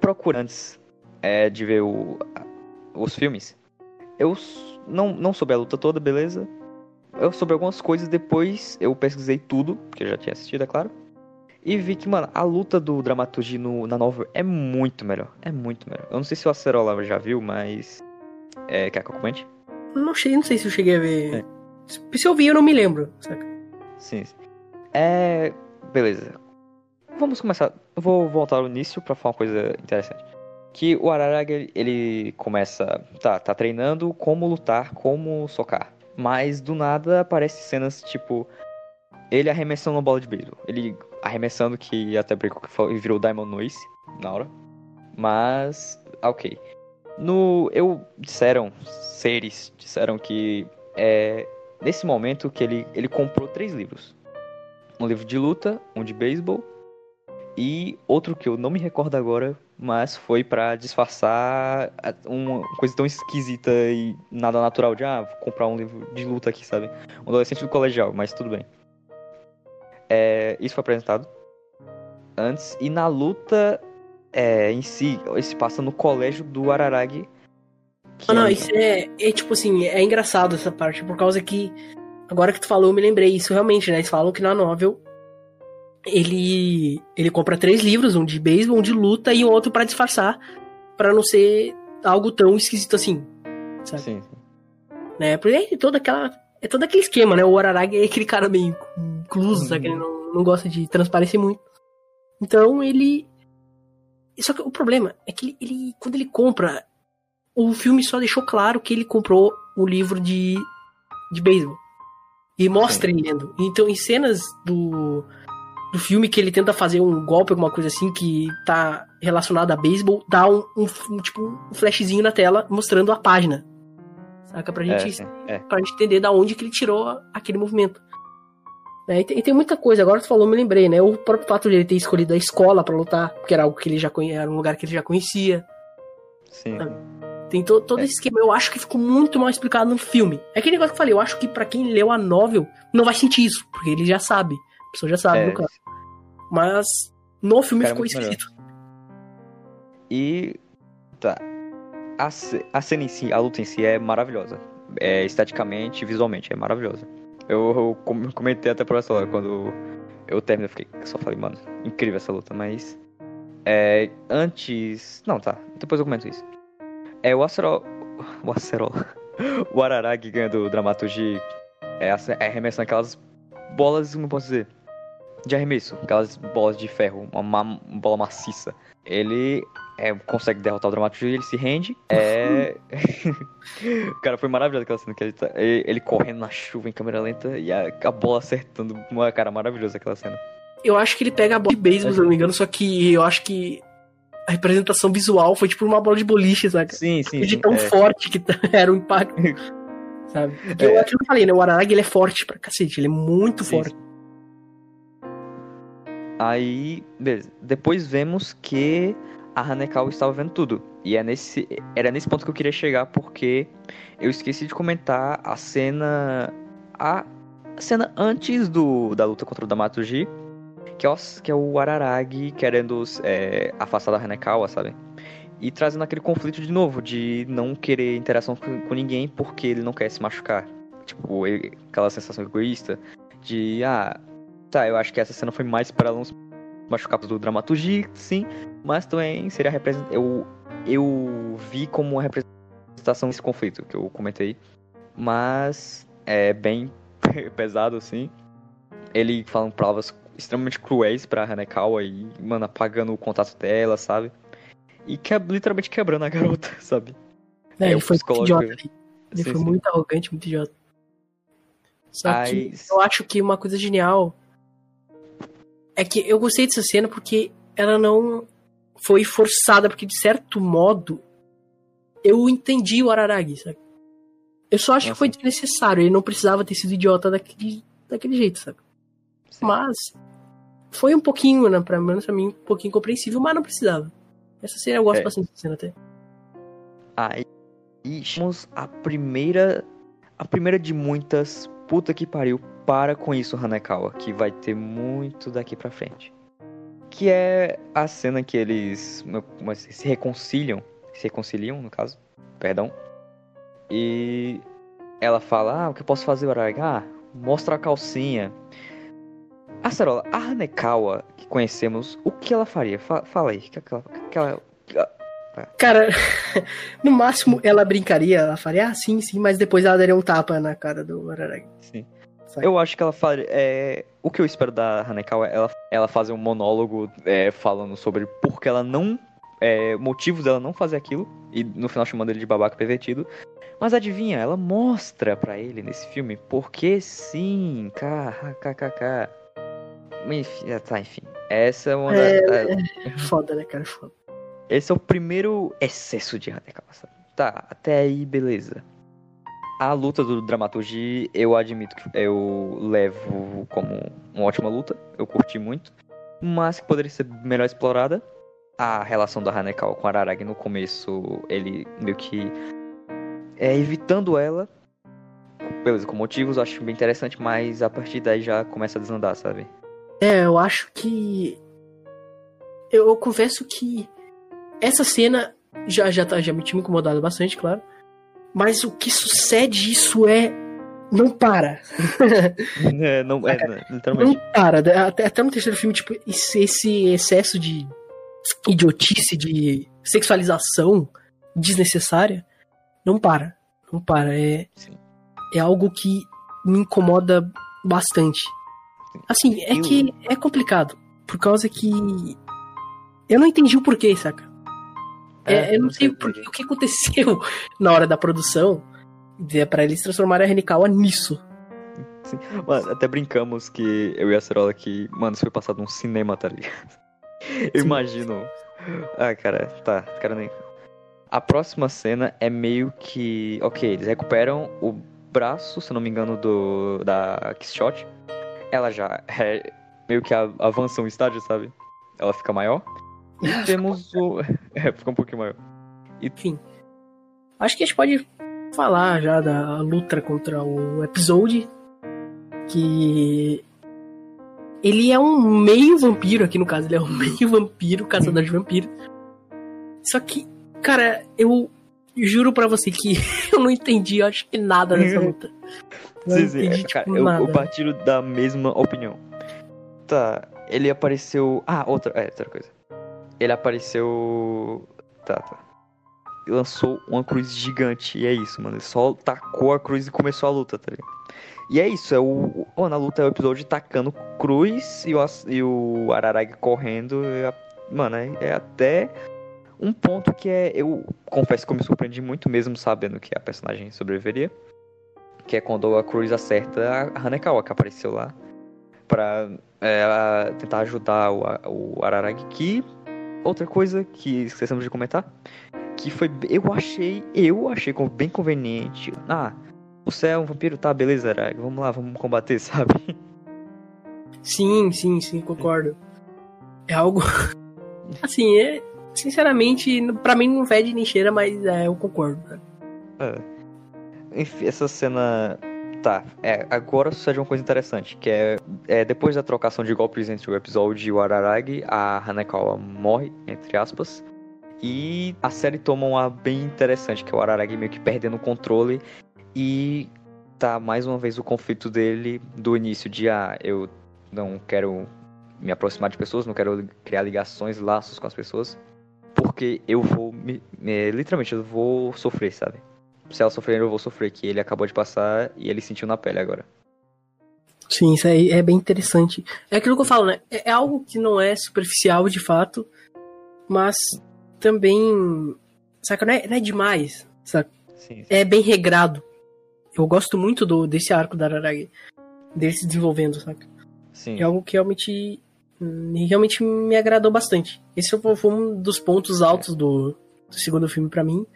procuro antes é, de ver o, a- os filmes. Eu não, não soube a luta toda, beleza? Eu soube algumas coisas, depois eu pesquisei tudo, porque eu já tinha assistido, é claro. E vi que, mano, a luta do Dramaturgi no, na novel é muito melhor. É muito melhor. Eu não sei se o Acerola já viu, mas. É, quer que eu comente? Não sei, não sei se eu cheguei a ver. Se eu vi, eu não me lembro, saca? Sim. sim. É. Beleza. Vamos começar. Eu vou voltar ao início pra falar uma coisa interessante. Que o Araraga, ele- começa. Tá, tá treinando como lutar, como socar. Mas do nada aparece cenas tipo. Ele arremessando uma bola de beisebol. Ele arremessando que até brinco que virou Diamond Noise na hora. Mas. Ok. No. Eu. Disseram. Seres disseram que. É. Nesse momento que ele, ele comprou três livros. Um livro de luta, um de beisebol e outro que eu não me recordo agora, mas foi pra disfarçar a- uma coisa tão esquisita e nada natural de ah, vou comprar um livro de luta aqui, sabe? Um adolescente do colegial, mas tudo bem. É, isso foi apresentado antes e na luta é, em si, esse passa no colégio do Araragi. Ah, não, é- isso é, é tipo assim, é engraçado essa parte, por causa que, agora que tu falou, eu me lembrei, isso realmente, né? Eles falam que na novel ele ele compra três livros, um de beisebol, um de luta e um outro pra disfarçar, pra não ser algo tão esquisito assim. sabe? Sim. Né? Porque é toda aquela. É todo aquele esquema, né? O Araragi é aquele cara meio incluso, sabe? Ele não, não gosta de transparecer muito. Então ele. Só que o problema é que ele, ele, quando ele compra, o filme só deixou claro que ele comprou o livro de, de beisebol. E mostra ele lendo. Então, em cenas do, do filme que ele tenta fazer um golpe, alguma coisa assim, que tá relacionado a beisebol, dá um, um, um, tipo, um flashzinho na tela mostrando a página. Saca? Pra gente, É, é. pra gente entender da onde que ele tirou aquele movimento. Né, E, tem, e tem muita coisa, agora tu falou, me lembrei, né? O próprio fato de ele ter escolhido a escola pra lutar, porque era algo que ele já conhecia, era um lugar que ele já conhecia. Sim. Tem to, todo É. esse esquema, eu acho que ficou muito mal explicado no filme. É aquele negócio que eu falei, eu acho que pra quem leu a novel, não vai sentir isso, porque ele já sabe. Pessoa já sabe, É. no caso. Mas no filme é ficou esquisito. E. Tá. A, a cena em si, a luta em si é maravilhosa. É, esteticamente visualmente, é maravilhosa. Eu, eu com- comentei até pra essa hora, quando eu terminei, eu fiquei, só falei, mano, incrível essa luta, mas. É. Antes. Não, tá. Depois eu comento isso. É o Acerol. O Acerol. O Araragi ganha do Dramaturgi. É, é arremessando aquelas bolas, como eu posso dizer? De arremesso. Aquelas bolas de ferro, uma, ma- uma bola maciça. Ele é, consegue derrotar o Dramaturgi, ele se rende. É. Cara, foi maravilhoso aquela cena que ele, tá, ele, ele correndo na chuva em câmera lenta e a, a bola acertando. Uma cara maravilhosa aquela cena. Eu acho que ele pega a bola de beisebol, se eu não me engano, só que eu acho que a representação visual foi tipo uma bola de boliche, saca? Sim, sim. de sim tão é. forte que tá- era o impacto. sabe? Porque É. eu, aquilo que eu falei, né? O Araragi ele é forte pra cacete, ele é muito Sim, forte. Aí, beleza. Depois vemos que a Hanekawa estava vendo tudo. E é nesse, era nesse ponto que eu queria chegar, porque eu esqueci de comentar a cena. A cena antes do, da luta contra o Damaturgi, que é o, que é o Araragi querendo é, afastar da Hanekawa, sabe? E trazendo aquele conflito de novo, de não querer interação com, com ninguém porque ele não quer se machucar. Tipo, ele- aquela sensação egoísta de, ah, Tá, eu acho que essa cena foi mais para se machucar do dramaturgia, sim, mas também seria represent... eu eu vi como uma representação desse conflito que eu comentei, mas é bem pesado assim. Ele falando palavras extremamente cruéis pra Hanekawa e, mano, apagando o contato dela, sabe? E que, literalmente quebrando a garota, sabe? Né? É, ele foi muito idiota. Ele Sim, foi sim. muito arrogante, muito idiota. Só Aí- que eu acho que uma coisa genial é que eu gostei dessa cena porque ela não foi forçada, porque de certo modo eu entendi o Araragi, sabe? Eu só acho que Nossa. foi desnecessário, ele não precisava ter sido idiota daquele, daquele jeito, sabe? Sim. Mas foi um pouquinho, né, pra, menos pra mim, um pouquinho compreensível, mas não precisava. Essa cena eu gosto É. bastante dessa cena até. Aí chamamos a primeira. A primeira de muitas. Puta que pariu. Para com isso, Hanekawa. Que vai ter muito daqui pra frente. Que é a cena que eles se reconciliam. Se reconciliam, no caso. Perdão. E ela fala: Ah, o que eu posso fazer, Araragi? Ah, mostra a calcinha. A Sarola, a Hanekawa que conhecemos, o que ela faria? Fa- fala aí. Que que ela, Cara, no máximo ela brincaria, ela faria, ah, sim, sim, mas depois ela daria um tapa na cara do Araragi. Sim. Eu acho que ela faria. É, o que eu espero da Hanekawa é ela, ela fazer um monólogo é, falando sobre por que ela não. É, motivos dela não fazer aquilo. E no final chamando ele de babaca pervertido. Mas adivinha, ela mostra pra ele nesse filme porque sim. KKKK. Enfim, ah, tá, enfim. Essa é uma É, da- É foda, né, cara? Foda. esse é o primeiro excesso de Hanekawa, sabe? Tá, até aí, beleza. A luta do Dramaturgi, eu admito que eu levo como uma ótima luta. Eu curti muito. Mas que poderia ser melhor explorada. A relação da Hanekawa com Araragi no começo, ele meio que... É, evitando ela. Beleza, com motivos, acho bem interessante. Mas a partir daí já começa a desandar, sabe? É, eu acho que. Eu, eu confesso que essa cena já, já, tá, já me tinha incomodado bastante, claro. Mas o que sucede isso é. Não para. É, não, é, Não literalmente. para. Até, até no terceiro filme, tipo, esse, excesso de idiotice, de sexualização desnecessária, não para. Não para, é, Sim. é algo que me incomoda bastante. Assim, é que é complicado. Por causa que. Eu não entendi o porquê, saca? É, eu não sei o, porquê, o que aconteceu na hora da produção pra eles transformarem a Renikawa nisso. Mano, até brincamos que eu e a Cerola que, mano, isso foi passado num cinema, tá ligado? Eu Sim. imagino. Ah, cara, tá, cara nem. A próxima cena é meio que. Ok, eles recuperam o braço, se não me engano, do. da Kishot. Ela já é meio que avança um estágio, sabe? Ela fica maior. E temos o. É, fica um pouquinho maior. Enfim. Acho que a gente pode falar já da luta contra o episódio. Que. Ele é um meio vampiro, aqui no caso, ele é um meio vampiro, caçador de vampiro. Só que, cara, eu juro pra você que eu não entendi, acho que nada dessa luta. Não Sim, sim, entendi, é, tipo, cara, eu, eu partilho da mesma opinião. Tá, ele apareceu. Ah, outra. É, outra coisa. Ele apareceu. Tá, tá. Lançou uma cruz gigante. E é isso, mano. Ele só tacou a cruz e começou a luta, tá ligado? E é isso, é o. Mano, a luta é o episódio tacando cruz e o, e o Araragi correndo. a- Mano, é, é até um ponto que é. Eu confesso que eu me surpreendi muito mesmo sabendo que a personagem sobreviveria. Que é quando a Cruz acerta a Hanekawa, que apareceu lá. Pra é, tentar ajudar o, o Araragi. Que. Outra coisa que esquecemos de comentar. Que foi. Eu achei. Eu achei bem conveniente. Ah, você é um vampiro? Tá, beleza, Araragi. Vamos lá, vamos combater, sabe? Sim, sim, sim, concordo. É algo. Assim, é. Sinceramente, pra mim não fede nem cheira, mas é, eu concordo. cara. É. Enfim, essa cena. Tá, é, agora sucede uma coisa interessante, que é, é depois da trocação de golpes entre o episódio e o Araragi, a Hanekawa morre, entre aspas, e a série toma uma bem interessante, que é o Araragi meio que perdendo o controle e tá mais uma vez o conflito dele do início de ah, eu não quero me aproximar de pessoas, não quero criar ligações, laços com as pessoas, porque eu vou me, me- literalmente eu vou sofrer, sabe? Se ela sofrer, eu vou sofrer, que ele acabou de passar e ele sentiu na pele agora. Sim, isso aí é bem interessante. É aquilo que eu falo, né? É é algo que não é superficial de fato, mas também. Saca? Não é, não é demais, saca? Sim, É bem regrado. Eu gosto muito do, desse arco da Araragi. Dele se desenvolvendo, saca? sim. É algo que realmente. hum, Realmente me agradou bastante. Esse foi foi um dos pontos altos do, do segundo filme pra mim.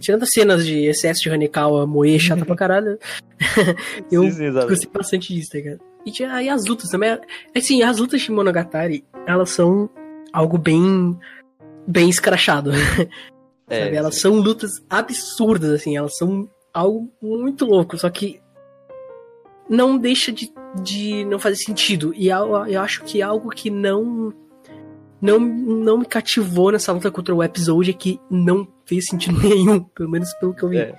Tirando as cenas de excesso de Hanekawa, moe chata pra caralho. eu Sim, sim, exato. gostei bastante disso, tá ligado? E tinha aí as lutas também. Assim, as lutas de Monogatari, elas são algo bem. bem escrachado. É, sabe? Elas sim. são lutas absurdas, assim, elas são algo muito louco, só que não deixa de, de não fazer sentido. E eu, eu acho que algo que não, não não me cativou nessa luta contra o episódio é que não fez sentido nenhum, pelo menos pelo que eu vi. É.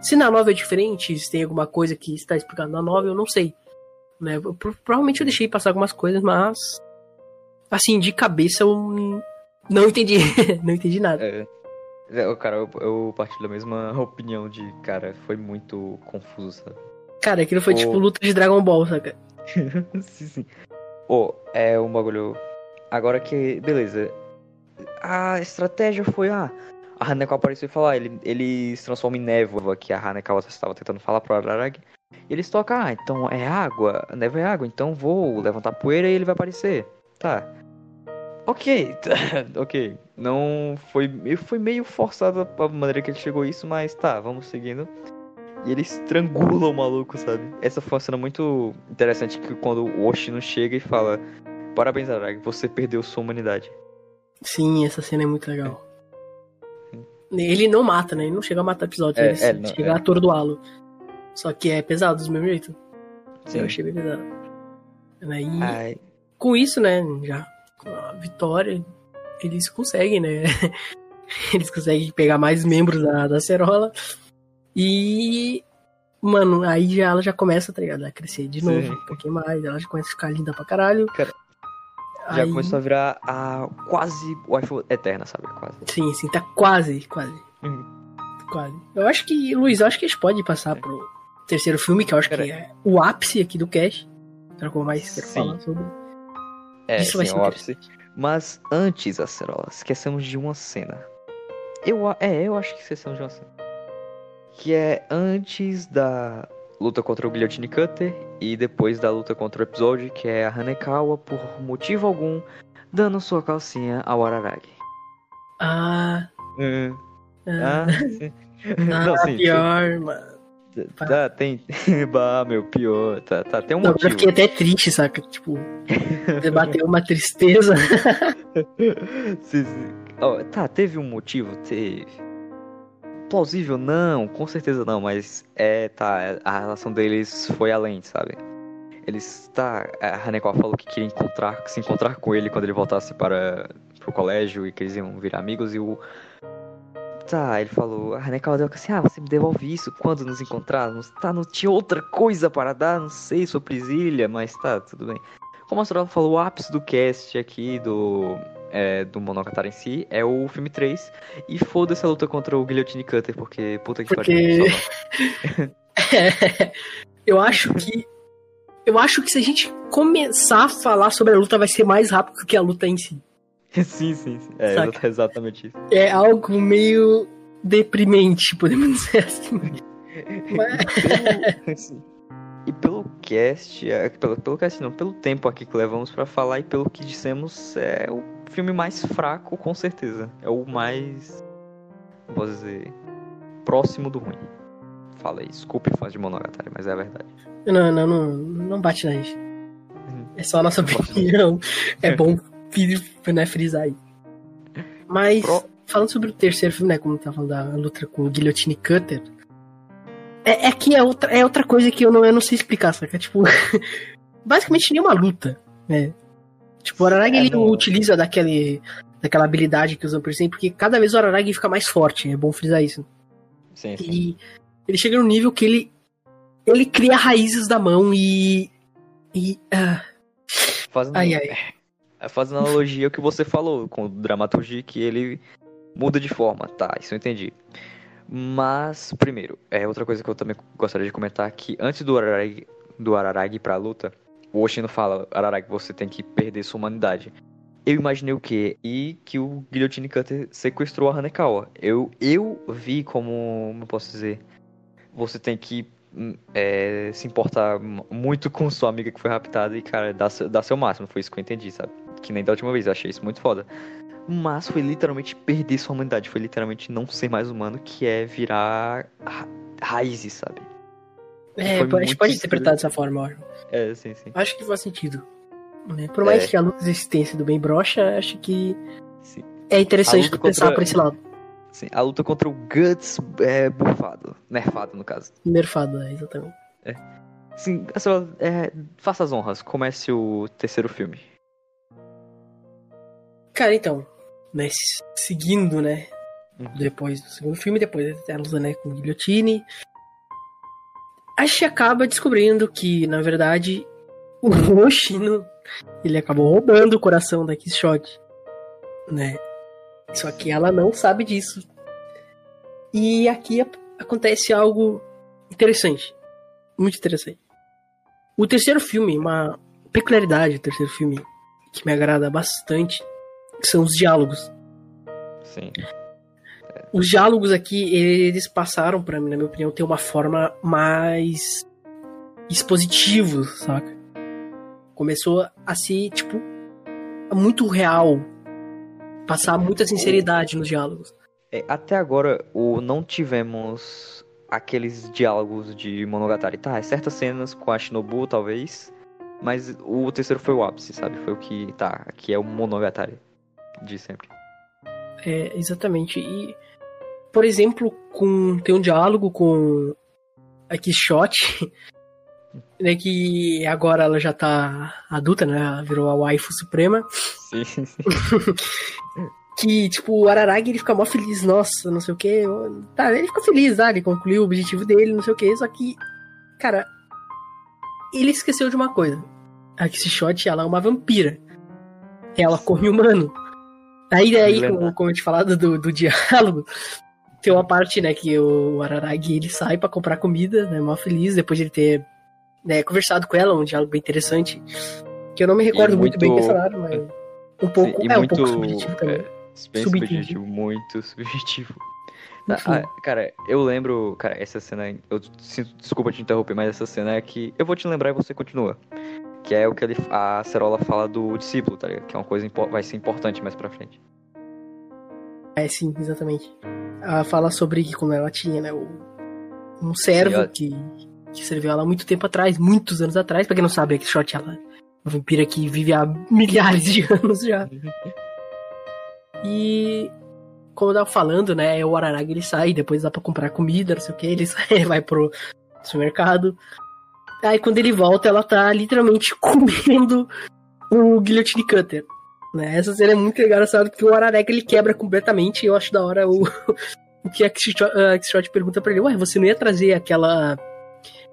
Se na nova é diferente, se tem alguma coisa que está explicado na nova, eu não sei. Né? Eu- provavelmente eu deixei passar algumas coisas, mas assim, de cabeça eu não entendi. não entendi nada. É. É, Cara, eu, eu partilho da mesma opinião de, cara, foi muito confuso, sabe? Cara, aquilo foi O- tipo luta de Dragon Ball, saca? sim, sim. Ô, é um bagulho. Agora que. Beleza. A estratégia foi, ah. A Hanekawa apareceu e falou, ah, ele, ele se transforma em névoa, que a Hanekawa estava tentando falar pro Araragi. E eles tocam, ah, então é água, a névoa é água, então vou levantar poeira e ele vai aparecer. Tá. Ok, ok. Não foi. Foi meio forçado a maneira que ele chegou a isso, mas tá, vamos seguindo. E ele estrangula o maluco, sabe? Essa foi uma cena muito interessante que quando o Oshino chega e fala: Parabéns, Arag, você perdeu sua humanidade. Sim, essa cena é muito legal. Ele não mata, né? Ele não chega a matar episódio, É, ele é, não, chega é. a atordoá-lo. Só que é pesado do mesmo jeito. Sim. Eu achei bem pesado. Aí, Ai, com isso, né? Já com a vitória, eles conseguem, né? eles conseguem pegar mais membros da, da Cerola. E. Mano, aí já, ela já começa, tá ligado? A crescer de Sim. novo, um pouquinho mais. Ela já começa a ficar linda pra caralho. Cara, já Aí- começou a virar a quase waifu eterna, sabe? Quase. Sim, sim, tá quase, quase. Uhum. Quase. Eu acho que, Luiz, eu acho que a gente pode passar pro terceiro filme, que eu acho que é o ápice aqui do cast. Será que eu mais quero Sim. falar sobre? É, Isso vai sim, ser o ápice. Mas antes, Acerola, esquecemos de uma cena. Eu, é, eu acho que esquecemos de uma cena. Que é antes da luta contra o Guillotine Cutter e depois da luta contra o episódio, que é a Hanekawa, por motivo algum, dando sua calcinha ao Araragi. Ah, Hum, ah, ah, sim. ah, Não, sim, pior, mano. tem- tá, tem. bah, meu, pior. Tá, tá, tem um Não, eu motivo. fiquei até triste, saca? Tipo, bateu uma tristeza. Sim, sim. Ó, tá, teve um motivo? Teve. Plausível? Não, com certeza não, mas é, tá, a relação deles foi além, sabe? Eles, tá, a Hanekawa falou que queria encontrar, se encontrar com ele quando ele voltasse para pro colégio e que eles iam virar amigos e o... Tá, ele falou, a Hanekawa deu assim, ah, você me devolve isso quando nos encontrarmos? Tá, não tinha outra coisa para dar, não sei, sua prisilha, mas tá, tudo bem. Como a Astral falou, o ápice do cast aqui do, é, do Monogatari em si é o filme 3. E foda-se a luta contra o Guillotine Cutter, porque puta que Porque- pariu. É, eu acho que. Eu acho que se a gente começar a falar sobre a luta, vai ser mais rápido do que a luta em si. sim, sim, sim. É Saca. exata- exatamente isso. É algo meio deprimente, podemos dizer assim. Mas-. E pelo cast, é, pelo, pelo cast não, pelo tempo aqui que levamos pra falar e pelo que dissemos, é o filme mais fraco, com certeza. É o mais, posso dizer, próximo do ruim. Falei, desculpe fãs de Monogatari, mas é a verdade. Não, não, não, não bate na gente. É só a nossa opinião. É bom né, frisar aí. Mas, Pro- falando sobre o terceiro filme, né? Como tá falando da luta com o Guillotine Cutter. É, é que é outra, é outra coisa que eu não, eu não sei explicar, saca? Tipo, basicamente nenhuma luta, né? Tipo, o Araragi É, ele não- utiliza daquele, daquela habilidade que usa por exemplo, porque cada vez o Araragi fica mais forte, é bom frisar isso. Sim, sim. E ele chega num nível que ele ele cria raízes da mão e e ah, Fazendo, ai ai. fazendo analogia ao que você falou com o dramaturgia, que ele muda de forma, tá, isso eu entendi. Mas, primeiro, é outra coisa que eu também gostaria de comentar, que antes do Araragi, do Araragi pra luta, o Oshino fala, Araragi, você tem que perder sua humanidade. Eu imaginei o quê? E que o Guillotine Cutter sequestrou a Hanekawa. Eu, eu vi como, como posso dizer, você tem que hum, é, se importar muito com sua amiga que foi raptada e, cara, seu, dar seu máximo. Foi isso que eu entendi, sabe? Que nem da última vez, eu achei isso muito foda. Mas foi literalmente perder sua humanidade. Foi literalmente não ser mais humano, que é virar ra raízes, sabe? É, a gente pode interpretar dessa forma. É, sim, sim. Acho que faz sentido. Né? Por mais É. que a luta exista tenha sido bem broxa, acho que sim. é interessante pensar contra- por esse lado. Sim, a luta contra o Guts é bufado. Nerfado, no caso. Nerfado, é, exatamente. Sim, a senhora, é, faça as honras. Comece o terceiro filme. Cara, então, né, seguindo, né, Uhum. depois do segundo filme, depois da luta, né, com Guillotine, a acaba descobrindo que, na verdade, o Oshino, ele acabou roubando o coração da Quixote, né, só que ela não sabe disso. E aqui acontece algo interessante, muito interessante. O terceiro filme, uma peculiaridade do terceiro filme que me agrada bastante, são os diálogos. Sim. Os diálogos aqui, eles passaram pra mim, na minha opinião, ter uma forma mais expositiva, saca? Começou a ser, tipo, muito real. Passar muita sinceridade nos diálogos. É, até agora, o, não tivemos aqueles diálogos de Monogatari. Tá, certas cenas com a Shinobu, talvez. Mas o terceiro foi o ápice, sabe? Foi o que. Tá, aqui é o Monogatari. De sempre. É, exatamente. E, por exemplo, com, tem um diálogo com a Quixote, né, que agora ela já tá adulta, né? Virou a waifu suprema. Sim, que, tipo, o Araragi ele fica mó feliz, nossa, não sei o que. Tá, ele fica feliz, ah, ele concluiu o objetivo dele, não sei o que, só que, cara, ele esqueceu de uma coisa. A Quixote, ela é uma vampira. Ela come humano. Aí, aí Lembra. como, como eu te falado do, do diálogo, tem uma parte, né, que o Araragi ele sai para comprar comida, né, mal feliz, depois de ele ter né, conversado com ela, um diálogo bem interessante, que eu não me recordo muito, muito, bem desse lado, mas um pouco, Sim, é muito, um pouco subjetivo também. É, bem subjetivo, muito subjetivo. Ah, cara, eu lembro, cara, essa cena, eu sinto, desculpa te interromper, mas essa cena é que eu vou te lembrar e você continua. Que é o que ele, a Cerola fala do discípulo, tá ligado? Que é uma coisa vai ser importante mais pra frente. É, sim, exatamente. Ela fala sobre que como ela tinha, né, um servo sim, que, que serviu ela há muito tempo atrás, muitos anos atrás. Pra quem não sabe, a Shot ela é uma vampira que vive há milhares de anos já. E como eu tava falando, né, o Araragi ele sai, depois dá pra comprar comida, não sei o que, ele sai, vai pro supermercado. Aí quando ele volta, ela tá literalmente comendo o Guillotine Cutter. Né? Essa cena é muito engraçada porque o Ararega ele quebra completamente e eu acho da hora o, o que a Xshot pergunta pra ele: Ué, você não ia trazer aquela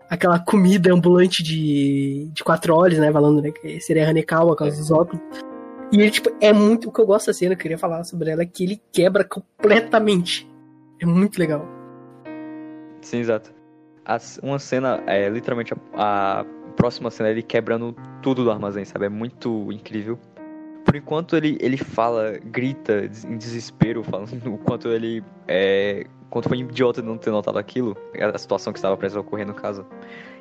aquela comida ambulante de, de quatro olhos, né? Falando, né? Que seria Hanekawa, causa dos óculos. E ele, tipo, é muito. O que eu gosto da cena, eu queria falar sobre ela, é que ele quebra completamente. É muito legal. Sim, exato. As, uma cena, é literalmente a, a próxima cena, ele quebrando tudo do armazém, sabe? É muito incrível por enquanto ele, ele fala, grita em desespero, falando o quanto ele é. Quanto foi idiota de não ter notado aquilo, a situação que estava prestes a ocorrer no caso.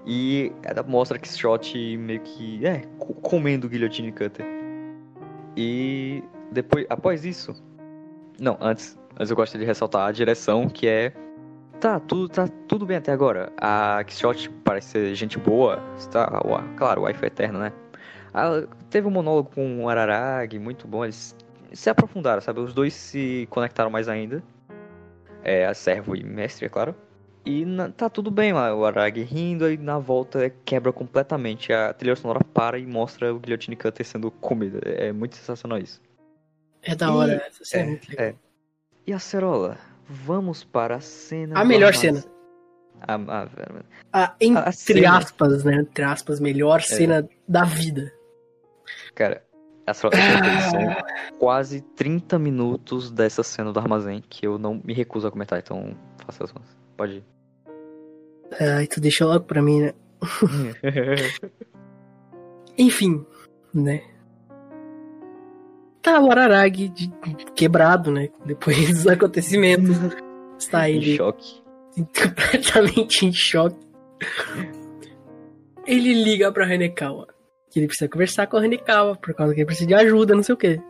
E ela mostra que Shot meio que. é, comendo Guillotine Cutter. E depois, após isso. Não, antes, antes eu gosto de ressaltar a direção, que é. Tá, tudo, tá tudo bem até agora. A Shot parece ser gente boa. Está, claro, o wife é eterno, né? Ah, teve um monólogo com o Araragi, muito bom. Eles se aprofundaram, sabe? Os dois se conectaram mais ainda. É, a servo e mestre, é claro. E na, tá tudo bem lá, o Araragi rindo, e na volta quebra completamente. A trilha sonora para e mostra o Guillotine Cutter sendo comida. É muito sensacional isso. É da hora, e, essa cena é, muito legal. É. E a Cerola? Vamos para a cena. A melhor cena. A, a, a, entre a cena... aspas, né? Entre aspas, melhor é. cena da vida. Cara, essa são quase 30 minutos dessa cena do armazém que eu não me recuso a comentar, então faça as mãos. Pode ir. Ai, tu deixou logo pra mim, né? Enfim, né? Tá o Araragi de, quebrado, né? Depois dos acontecimentos. Está ele. Em choque. Completamente em choque. Ele liga pra Hanekawa que ele precisa conversar com a Hanekawa, por causa que ele precisa de ajuda, não sei o quê.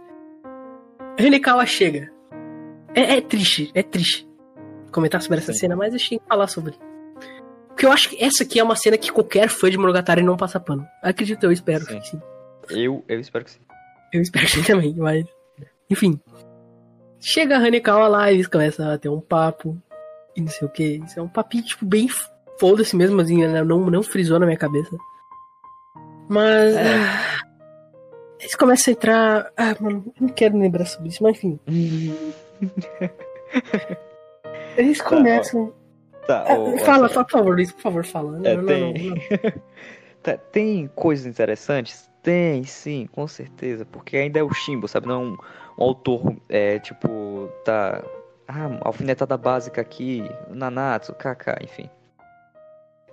A chega. É, é, triste, é triste comentar sobre essa Sim. cena, mas eu tinha que falar sobre. Porque eu acho que essa aqui é uma cena que qualquer fã de Monogatari não passa pano. Acredito, eu espero sim. que sim. Eu, eu espero que sim. Eu espero que sim também, mas. Enfim. Chega a Hanekawa lá, eles começam a ter um papo. E não sei o que. Isso é um papinho, tipo, bem foda-se mesmo, assim, né? não, não frisou na minha cabeça. Mas. É. Ah, eles começam a entrar. Ah, mano, não quero lembrar sobre isso, mas enfim. eles tá, começam. Tá, ah, ó, fala, ó, por favor, Luiz, por favor, fala. É, não, tem... Não, não, tá, tem coisas interessantes? Tem, sim, com certeza. Porque ainda é o Shimbo, sabe? Não é um, um autor, é, tipo, tá. Ah, alfinetada básica aqui, Nanatsu, Kaká, enfim.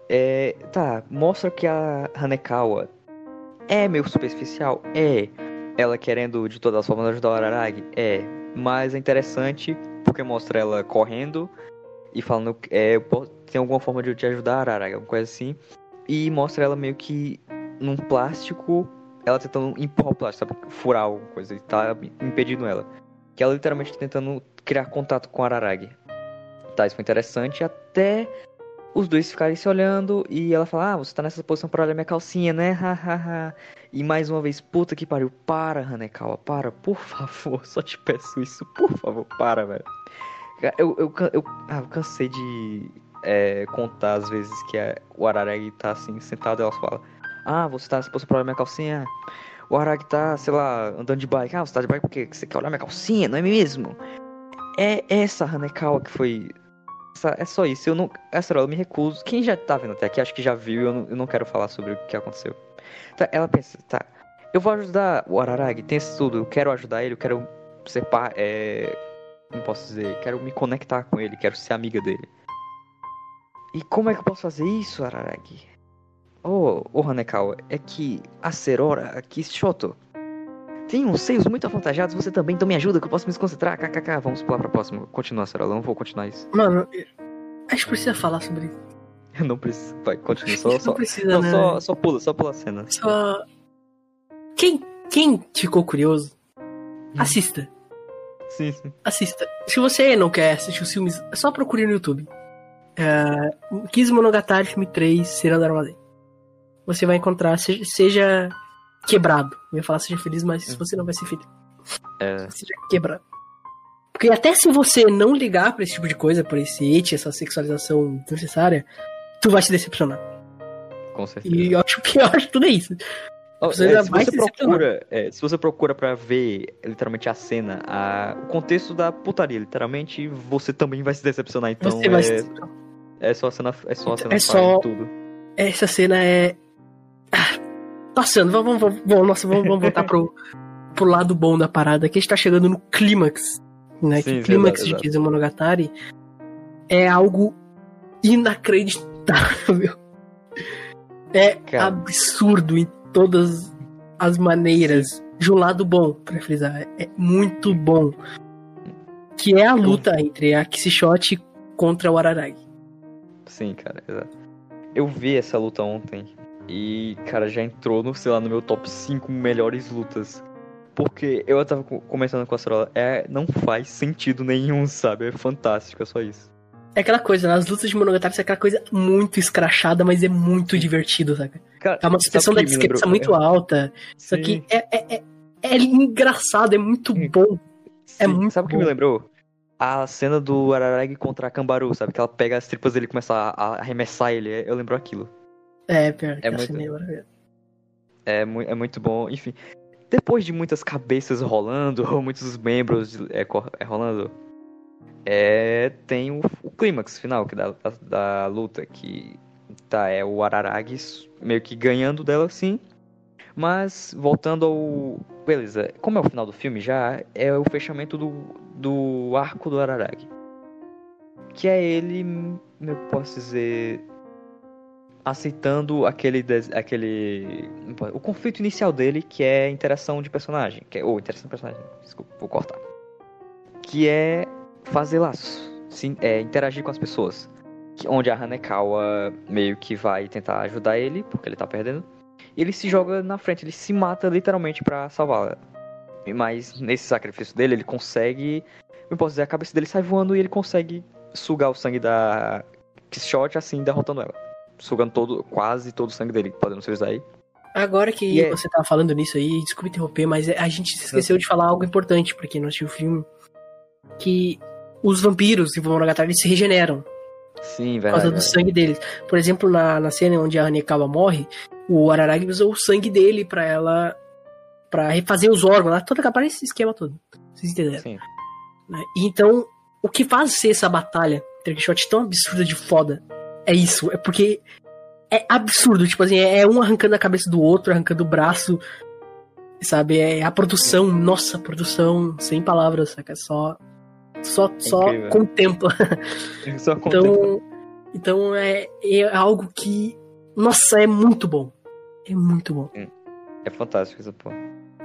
É, tá, mostra que a Hanekawa é meio superficial? É. Ela querendo de todas as formas ajudar o Araragi? É. Mas é interessante porque mostra ela correndo e falando é, tem alguma forma de eu te ajudar, Araragi, alguma coisa assim. E mostra ela meio que num plástico, ela tentando empurrar o plástico, sabe? Furar alguma coisa e tá impedindo ela. Que ela literalmente tá tentando criar contato com o Araragi. Tá, isso foi interessante até os dois ficarem se olhando e ela fala: Ah, você tá nessa posição pra olhar minha calcinha, né? Hahaha. e mais uma vez, puta que pariu, para, Hanekawa, para, por favor, só te peço isso, por favor, para, velho. Eu, eu, eu, ah, eu cansei de é, contar as vezes que a, o Araragi tá assim, sentado e ela fala: Ah, você tá nessa posição pra olhar minha calcinha? O Araragi tá, sei lá, andando de bike. Ah, você tá de bike porque você quer olhar minha calcinha, não é mesmo? É essa Hanekawa que foi é só isso. Eu não. Essa eu me recuso. Quem já tá vendo até aqui, acho que já viu, eu não, eu não quero falar sobre o que aconteceu. Tá, ela pensa, tá. Eu vou ajudar o Araragi, tem isso tudo. Eu quero ajudar ele, eu quero ser par, é, Não posso dizer, quero me conectar com ele, quero ser amiga dele. E como é que eu posso fazer isso, Araragi? Oh, oh Hanekawa, é que a Serora, aqui Shoto, tem uns seios muito avantajados, você também, então me ajuda que eu posso me concentrar. KKK, vamos pular pra próxima. Continua, Serola, não vou continuar isso. Mano, acho que precisa falar sobre isso. não precisa, vai, continua. Só, não só, precisa, não, né? só, só pula, só pula a cena. Só. Quem, quem ficou curioso, assista. Sim, sim. Assista. Se você não quer assistir os filmes, é só procure no YouTube. É, Kiss Monogatari filme 3, Cena do Armazém. Você vai encontrar, seja, seja quebrado. Eu ia falar seja feliz, mas você não vai ser feliz. É, Seja quebrado. Porque até se você não ligar pra esse tipo de coisa, por esse hate, essa sexualização desnecessária, tu vai se decepcionar. com certeza. E eu acho que pior de tudo é isso. Oh, Você é, se você procura, é, se você procura para ver literalmente a cena, a- o contexto da putaria, literalmente, você também vai se decepcionar. Então você vai é, se decepcionar. é só a cena, é só a cena É só- tudo. Essa cena é. Ah, passando, vamos, vamos, vamos, nossa, vamos, vamos voltar pro, pro lado bom da parada, que a gente tá chegando no clímax. Né? Sim, que o clímax de exato. Kizu Monogatari é algo inacreditável. É Cara. absurdo em todas as maneiras. De um lado bom, pra frisar. É muito bom. Que é a luta entre a Kishishot contra o Araragi. Sim, cara, exato. Eu vi essa luta ontem e, cara, já entrou no, sei lá, no meu top 5 melhores lutas. Porque eu tava co- começando com a Sorola, é, não faz sentido nenhum, sabe? É fantástico, é só isso. É aquela coisa, nas lutas de Monogatari é aquela coisa muito escrachada, mas é muito divertido, saca? Cara, É uma expressão da descrição muito alta. Isso aqui é, é, é, é engraçado, é muito Sim. bom. é sim. muito Sabe o que me lembrou? A cena do Araragi contra a Cambaru, sabe? Que ela pega as tripas dele e começa a arremessar ele. Eu lembro aquilo. É, pior que É muito- é. É, mu é muito bom. Enfim, depois de muitas cabeças rolando, ou muitos membros é, cor- é, rolando, é, tem o, o clímax final que da, da, da luta, que tá, é o Araragi meio que ganhando dela, sim. Mas, voltando ao... Beleza, como é o final do filme já, é o fechamento do, do arco do Araragi. Que é ele, eu posso dizer, aceitando aquele, aquele o conflito inicial dele, que é interação de personagem, que é, ou interação de personagem, desculpa, vou cortar. Que é fazer laços, sim, é, interagir com as pessoas. Que- onde a Hanekawa meio que vai tentar ajudar ele, porque ele tá perdendo. Ele se joga na frente, ele se mata literalmente pra salvá-la. Mas nesse sacrifício dele, ele consegue. Eu posso dizer, a cabeça dele sai voando e ele consegue sugar o sangue da Quixote, assim, derrotando ela. Sugando todo, quase todo o sangue dele, se usar aí. Agora que E é- você tava falando nisso aí, desculpa interromper, mas a gente se esqueceu de falar algo importante pra quem não assistiu o filme. Que os vampiros em Monogatari eles se regeneram. Sim, por causa verdade. do verdade. sangue deles. Por exemplo, na, na cena onde a Hanekawa morre, o Araragi usou o sangue dele pra ela. pra refazer os órgãos, lá, toda capaz esse esquema todo. Vocês entenderam? Sim. né? Então, o que faz ser essa batalha entre shot tão absurda de foda é isso. É porque é absurdo. Tipo assim, é um arrancando a cabeça do outro, arrancando o braço. Sabe? É a produção, nossa, produção, sem palavras, saca? Só. Só, só Incrível. contempla. Só contempla. Então, então é, é algo que. Nossa, é muito bom. É muito bom. É fantástico essa porra.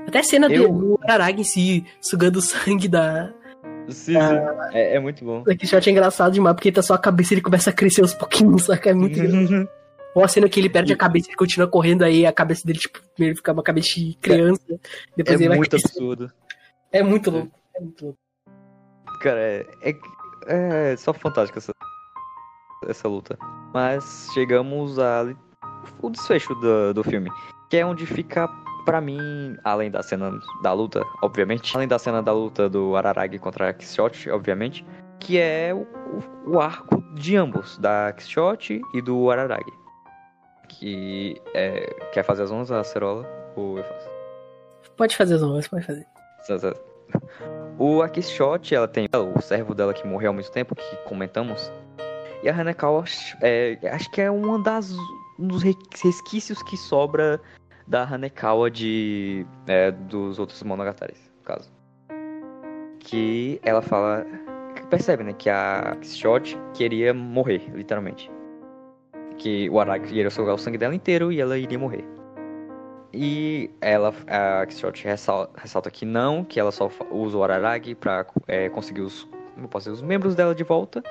Até a cena Eu- do Araragi em si, sugando o sangue da, Sim, sim. É, é muito bom. da shot é engraçado demais, porque tá só a cabeça e ele começa a crescer aos pouquinhos, saca? É muito engraçado. Ou a cena que ele perde a cabeça e continua correndo aí, a cabeça dele, tipo, primeiro fica uma cabeça de criança, depois é ele vai muito crescer. absurdo. É muito louco. É muito louco. Cara, é, é, é só fantástico essa, essa luta. Mas chegamos a o desfecho do, do filme, que é onde fica pra mim, além da cena da luta, obviamente, além da cena da luta do Araragi contra a Quixote, obviamente, que é o, o, o arco de ambos, da Quixote e do Araragi. Que é, quer fazer as ondas, a Acerola? Ou eu faço? Pode fazer as honras, pode fazer. O Akishot, ela tem o servo dela que morreu há muito tempo, que comentamos. E a Hanekawa, é, acho que é uma das um dos re- resquícios que sobra da Hanekawa de é, dos outros Monogataris, no caso. que ela fala. Percebe, né? Que a Shot queria morrer, literalmente. Que o Araki iria sugar o sangue dela inteiro e ela iria morrer. E ela, a Quixote ressalta, ressalta que não, que ela só usa o Araragi pra é, conseguir os, posso dizer, os membros dela de volta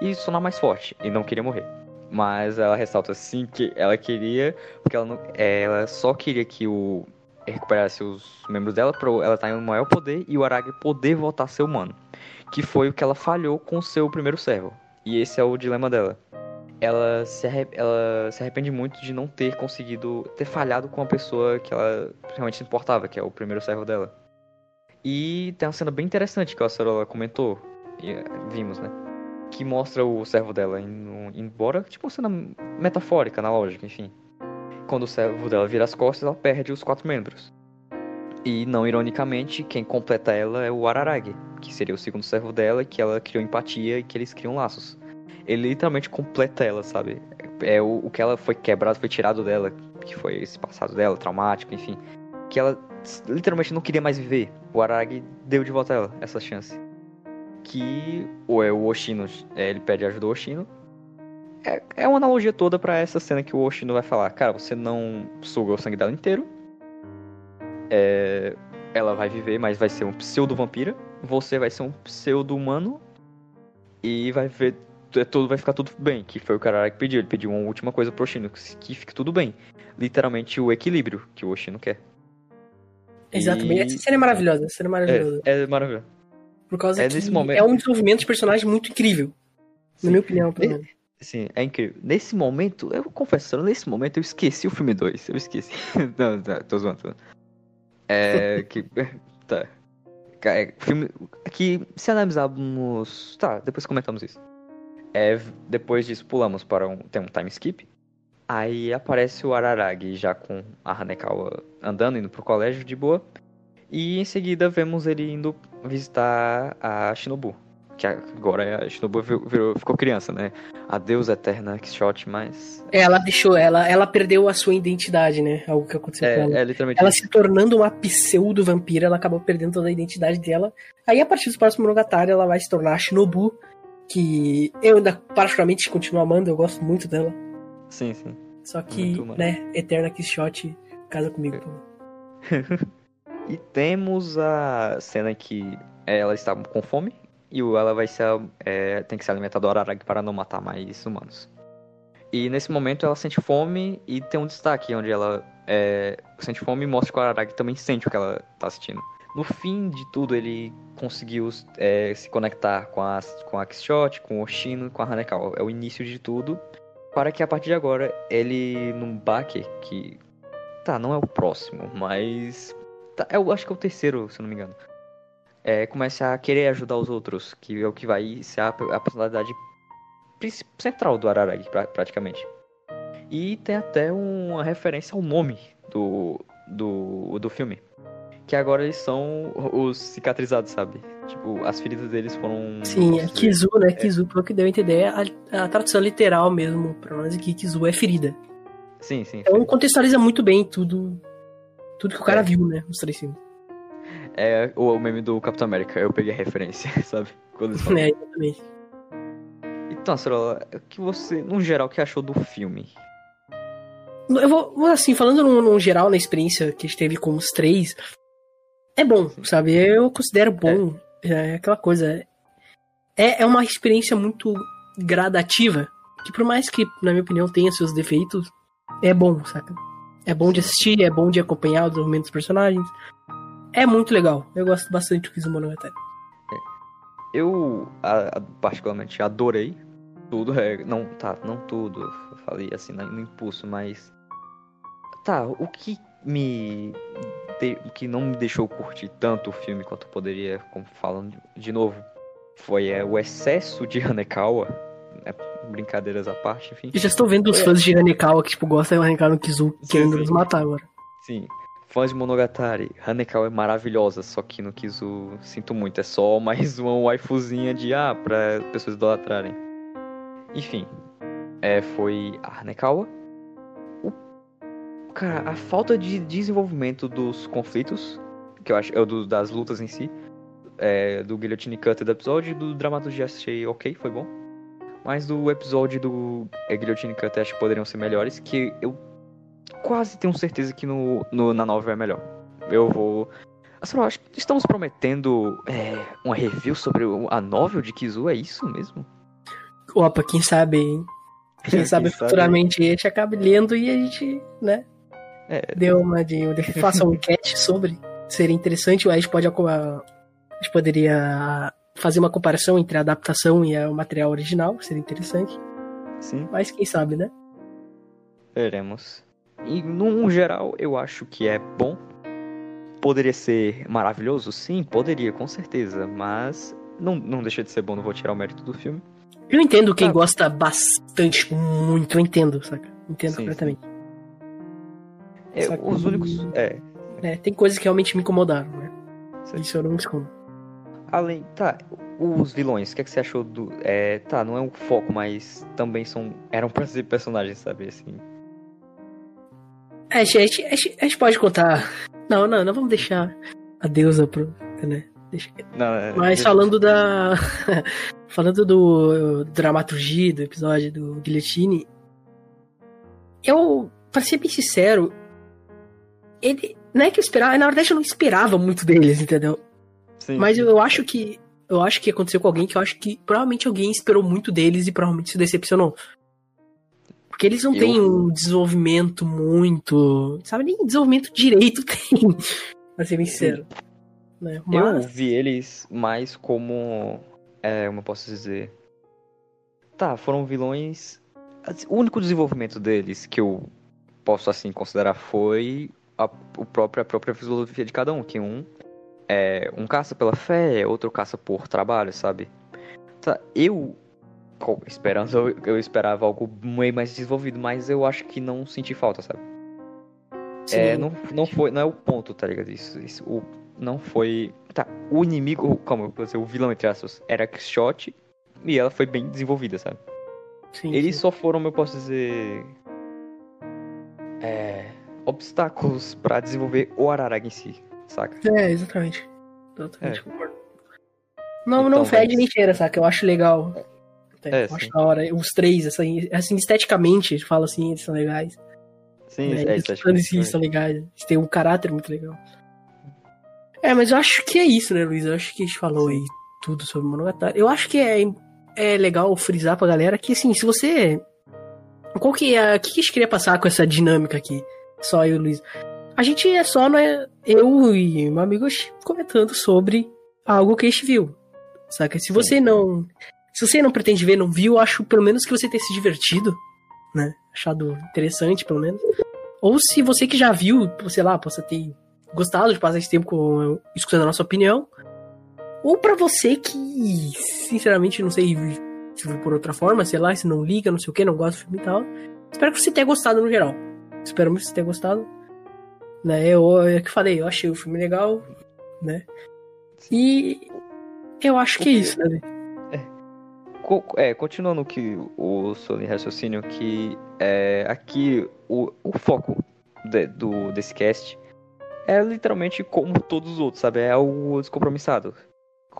e sonar mais forte, e não queria morrer. Mas ela ressalta sim que ela queria, porque ela, não, é, ela só queria que o recuperasse os membros dela para ela estar tá em maior poder e o Aragi poder voltar a ser humano. Que foi o que ela falhou com o seu primeiro servo. E esse é o dilema dela ela se, ela se arrepende muito de não ter conseguido ter falhado com a pessoa que ela realmente se importava, que é o primeiro servo dela. E tem uma cena bem interessante que a Sarola comentou, e vimos, né? Que mostra o servo dela indo embora, tipo uma cena metafórica, analógica, enfim. Quando o servo dela vira as costas, ela perde os quatro membros. E não ironicamente, quem completa ela é o Araragi, que seria o segundo servo dela, que ela criou empatia e que eles criam laços ele literalmente completa ela, sabe? É o, o que ela foi quebrado, foi tirado dela, que foi esse passado dela, traumático, enfim. Que ela literalmente não queria mais viver. O Aragi deu de volta a ela essa chance. Que ou é o Oshino, é, ele pede ajuda ao Oshino. É, é uma analogia toda para essa cena que o Oshino vai falar: Cara, você não suga o sangue dela inteiro. É, ela vai viver, mas vai ser um pseudo-vampira. Você vai ser um pseudo-humano. E vai ver é tudo vai ficar tudo bem, que foi o cara que pediu. Ele pediu uma última coisa pro Oshino, que fique tudo bem. Literalmente o equilíbrio que o Oshino quer. Exatamente. E... Essa cena é maravilhosa, essa cena é maravilhosa. É, é maravilhosa. Por causa é que momento... é um desenvolvimento de personagem muito incrível. Sim. Na minha opinião, pelo menos. Sim, é incrível. Nesse momento, eu confesso, nesse momento eu esqueci o filme 2. Eu esqueci. não, não, tô zoando, tô zoando. É. que. Tá. É, filme. Que se analisarmos. Tá, depois comentamos isso. É, depois disso pulamos para um. Tem um time skip. Aí aparece o Araragi já com a Hanekawa andando, indo pro colégio de boa. E em seguida vemos ele indo visitar a Shinobu. Que agora a Shinobu virou, ficou criança, né? A deusa eterna Quixote, mas. Ela deixou, ela, ela perdeu a sua identidade, né? Algo que aconteceu é, com ela. É, literalmente ela se tornando uma pseudo-vampira, ela acabou perdendo toda a identidade dela. Aí a partir do próximo Monogatari ela vai se tornar a Shinobu que eu ainda particularmente continuo amando, eu gosto muito dela. Sim, sim. Só que, né, Eterna Quixote casa comigo. e temos a cena que ela está com fome e ela vai ser, é, tem que se alimentar do Araragi para não matar mais humanos. E nesse momento ela sente fome e tem um destaque onde ela é, sente fome e mostra que o Araragi também sente o que ela está assistindo. No fim de tudo, ele conseguiu é, se conectar com a, com a Quixote, com o Oshino com a Hanekawa. É o início de tudo. Para que a partir de agora, ele, num baque que. Tá, não é o próximo, mas. Tá, eu acho que é o terceiro, se eu não me engano. É, comece a querer ajudar os outros, que é o que vai ser a, a personalidade central do Araragi, pra, praticamente. E tem até uma referência ao nome do, do, do filme que agora eles são os cicatrizados, sabe? Tipo, as feridas deles foram. Sim, é Kizu, né? É. Kizu, pelo que deu a entender, a, a tradução literal mesmo pra nós aqui, Kizu é ferida. Sim, sim. Então contextualiza muito bem tudo. Tudo que o cara é. viu, né? Nos três filmes. É o, meme do Capitão América, eu peguei a referência, sabe? Quando eles falam. É, exatamente. Então, Sorola, o que você, no geral, que achou do filme? Eu vou, assim, falando no, no, geral, na experiência que a gente teve com os três, é bom, sabe? Eu considero bom. É, é aquela coisa. É, é uma experiência muito gradativa. Que por mais que, na minha opinião, tenha seus defeitos, é bom, saca? É bom de assistir, é bom de acompanhar o desenvolvimento dos personagens. É muito legal. Eu gosto bastante do Kizumonogatari. Eu, a, particularmente, adorei tudo. É, não, tá, não tudo. Eu falei assim no impulso, mas. Tá, o que me te, que não me deixou curtir tanto o filme quanto poderia, como falando de novo, foi é, o excesso de Hanekawa. Né, brincadeiras à parte, enfim. Eu já estou vendo os é. fãs de Hanekawa que tipo, gostam de Hanekawa no Kizu querendo nos matar agora. Sim. Fãs de Monogatari, Hanekawa é maravilhosa, só que no Kizu, sinto muito, é só mais uma waifuzinha de ah, pra pessoas idolatrarem. Enfim, é, foi a Hanekawa, Cara, a falta de desenvolvimento dos conflitos, que eu acho, é do, das lutas em si, é, do Guillotine Cutter do episódio do Dramaturgia achei ok, foi bom. Mas do episódio do é, acho que poderiam ser melhores, que eu quase tenho certeza que no, no na novel é melhor. Eu vou. Assim, acho que estamos prometendo é, uma review sobre a novel de Kizu, é isso mesmo? Opa, quem sabe, hein? Quem sabe futuramente a gente acabe lendo e a gente, né? É. Deu uma de. Faça um enquete sobre. Seria interessante, a gente pode. A, a gente poderia fazer uma comparação entre a adaptação e o material original, seria interessante. Sim. Mas quem sabe, né? Veremos. E no geral, eu acho que é bom. Poderia ser maravilhoso? Sim, poderia, com certeza. Mas não, não deixa de ser bom, não vou tirar o mérito do filme. Eu entendo quem ah. gosta bastante, muito, eu entendo, saca? Entendo sim, completamente. Sim. É, os únicos. É. é. Tem coisas que realmente me incomodaram, né? Sim. Isso eu não escondo. Além. Tá, os vilões, o que, é que você achou do. É, tá, não é um foco, mas também são. Eram pra ser personagens, sabe? Assim. É, a gente, a, gente, a gente pode contar. Não, não, não vamos deixar a deusa pro. Né? Deixa... Não, é, Mas falando da. falando do, do dramaturgia do episódio do Guillotine. Eu, pra ser bem sincero, ele. Não é que eu esperava, na verdade eu não esperava muito deles, entendeu? Sim, Mas eu, eu acho que. Eu acho que aconteceu com alguém que eu acho que provavelmente alguém esperou muito deles e provavelmente se decepcionou. Porque eles não eu... têm um desenvolvimento muito. Sabe, nem desenvolvimento direito tem. pra ser bem sincero. Né? Mas... Eu vi eles mais como. É, como eu posso dizer? Tá, foram vilões. O único desenvolvimento deles que eu posso assim considerar foi a, o próprio, a própria filosofia de cada um, que um é um caça pela fé, outro caça por trabalho, sabe? Tá, eu esperando eu, eu esperava algo meio mais desenvolvido, mas eu acho que não senti falta, sabe? Sim. É, não, não foi, não é o ponto, tá ligado? Isso, isso o, não foi. Tá, o inimigo, como eu vou dizer, o vilão entre aspas, era Quixote e ela foi bem desenvolvida, sabe? Sim, Eles sim. só foram, eu posso dizer. É obstáculos para desenvolver o Araraga em si, saca? É, exatamente. Totalmente é. concordo. Não, então, não fede mas... nem cheira, saca? Eu acho legal. É, eu acho da hora. Os três, assim, assim, esteticamente, fala assim, eles são legais. Sim, é, é esteticamente. Eles são legais. Eles têm um caráter muito legal. É, mas eu acho que é isso, né, Luiz? Eu acho que a gente falou aí tudo sobre Monogatari. Eu acho que é, é legal frisar pra galera que, assim, se você... Qual que é... O que a gente queria passar com essa dinâmica aqui? Só eu e o Luiz. A gente é só, né, eu e meu amigo comentando sobre algo que a gente viu. Saca? Se você não. Se você não pretende ver, não viu, acho pelo menos que você tenha se divertido, né? Achado interessante, pelo menos. Ou se você que já viu, sei lá, possa ter gostado de passar esse tempo com, escutando a nossa opinião. Ou para você que, sinceramente, não sei se por outra forma, sei lá, se não liga, não sei o que, não gosta do filme e tal. Espero que você tenha gostado no geral. Espero muito que você tenha gostado. Né? Eu, é que falei, eu achei o filme legal, né? E eu acho que é isso, né? É, continuando que o Solim raciocínio, que é, aqui o, o foco de, do, desse cast é literalmente como todos os outros, sabe? É o descompromissado.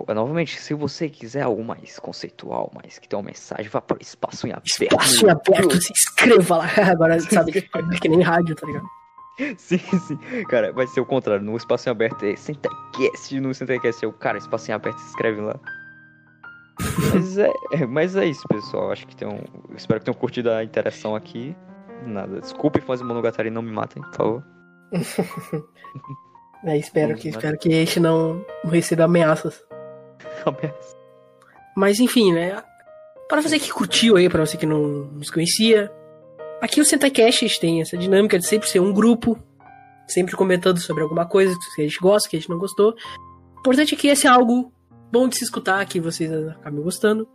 Novamente, se você quiser algo mais conceitual, mais que tem uma mensagem, vá para o espaço em aberto. Espaço em aberto, se inscreva lá. Agora, sabe, que nem rádio, tá ligado? Sim, sim. Cara, vai ser o contrário. No espaço em aberto é Centecast. No Centecast é o cara, espaço em aberto, se inscreve lá. mas, é, é, mas é isso, pessoal. Acho que tem um. Espero que tenham curtido a interação aqui. Nada. Desculpe, fãs de Monogatari, não me matem, por favor. é, espero, que, espero que a gente não, não receba ameaças. Mas enfim, né? Para você que curtiu aí, para você que não nos conhecia, aqui o SentaCast tem essa dinâmica de sempre ser um grupo, sempre comentando sobre alguma coisa que a gente gosta, que a gente não gostou. O importante é que esse é algo bom de se escutar, que vocês acabem gostando.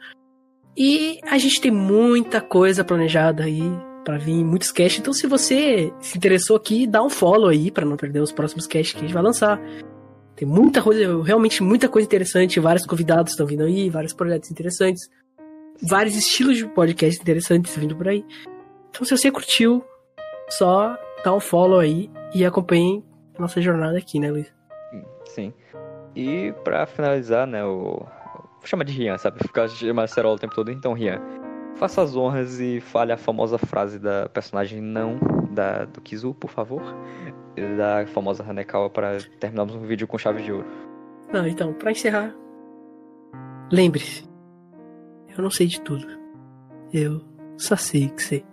E a gente tem muita coisa planejada aí para vir, muitos casts. Então, se você se interessou aqui, dá um follow aí para não perder os próximos casts que a gente vai lançar. Tem muita coisa, realmente muita coisa interessante. Vários convidados estão vindo aí, vários projetos interessantes, vários estilos de podcast interessantes vindo por aí. Então, se você curtiu, só dá um follow aí e acompanhe nossa jornada aqui, né, Luiz? Sim. E pra finalizar, né, o. Vou chamar de Rian, sabe? Ficar chamando Cerola o tempo todo, então Rian. Faça as honras e fale a famosa frase da personagem não da, do Kizu, por favor. Da famosa Hanekawa para terminarmos um vídeo com chave de ouro. Não, então, pra encerrar. Lembre-se. Eu não sei de tudo. Eu só sei que sei.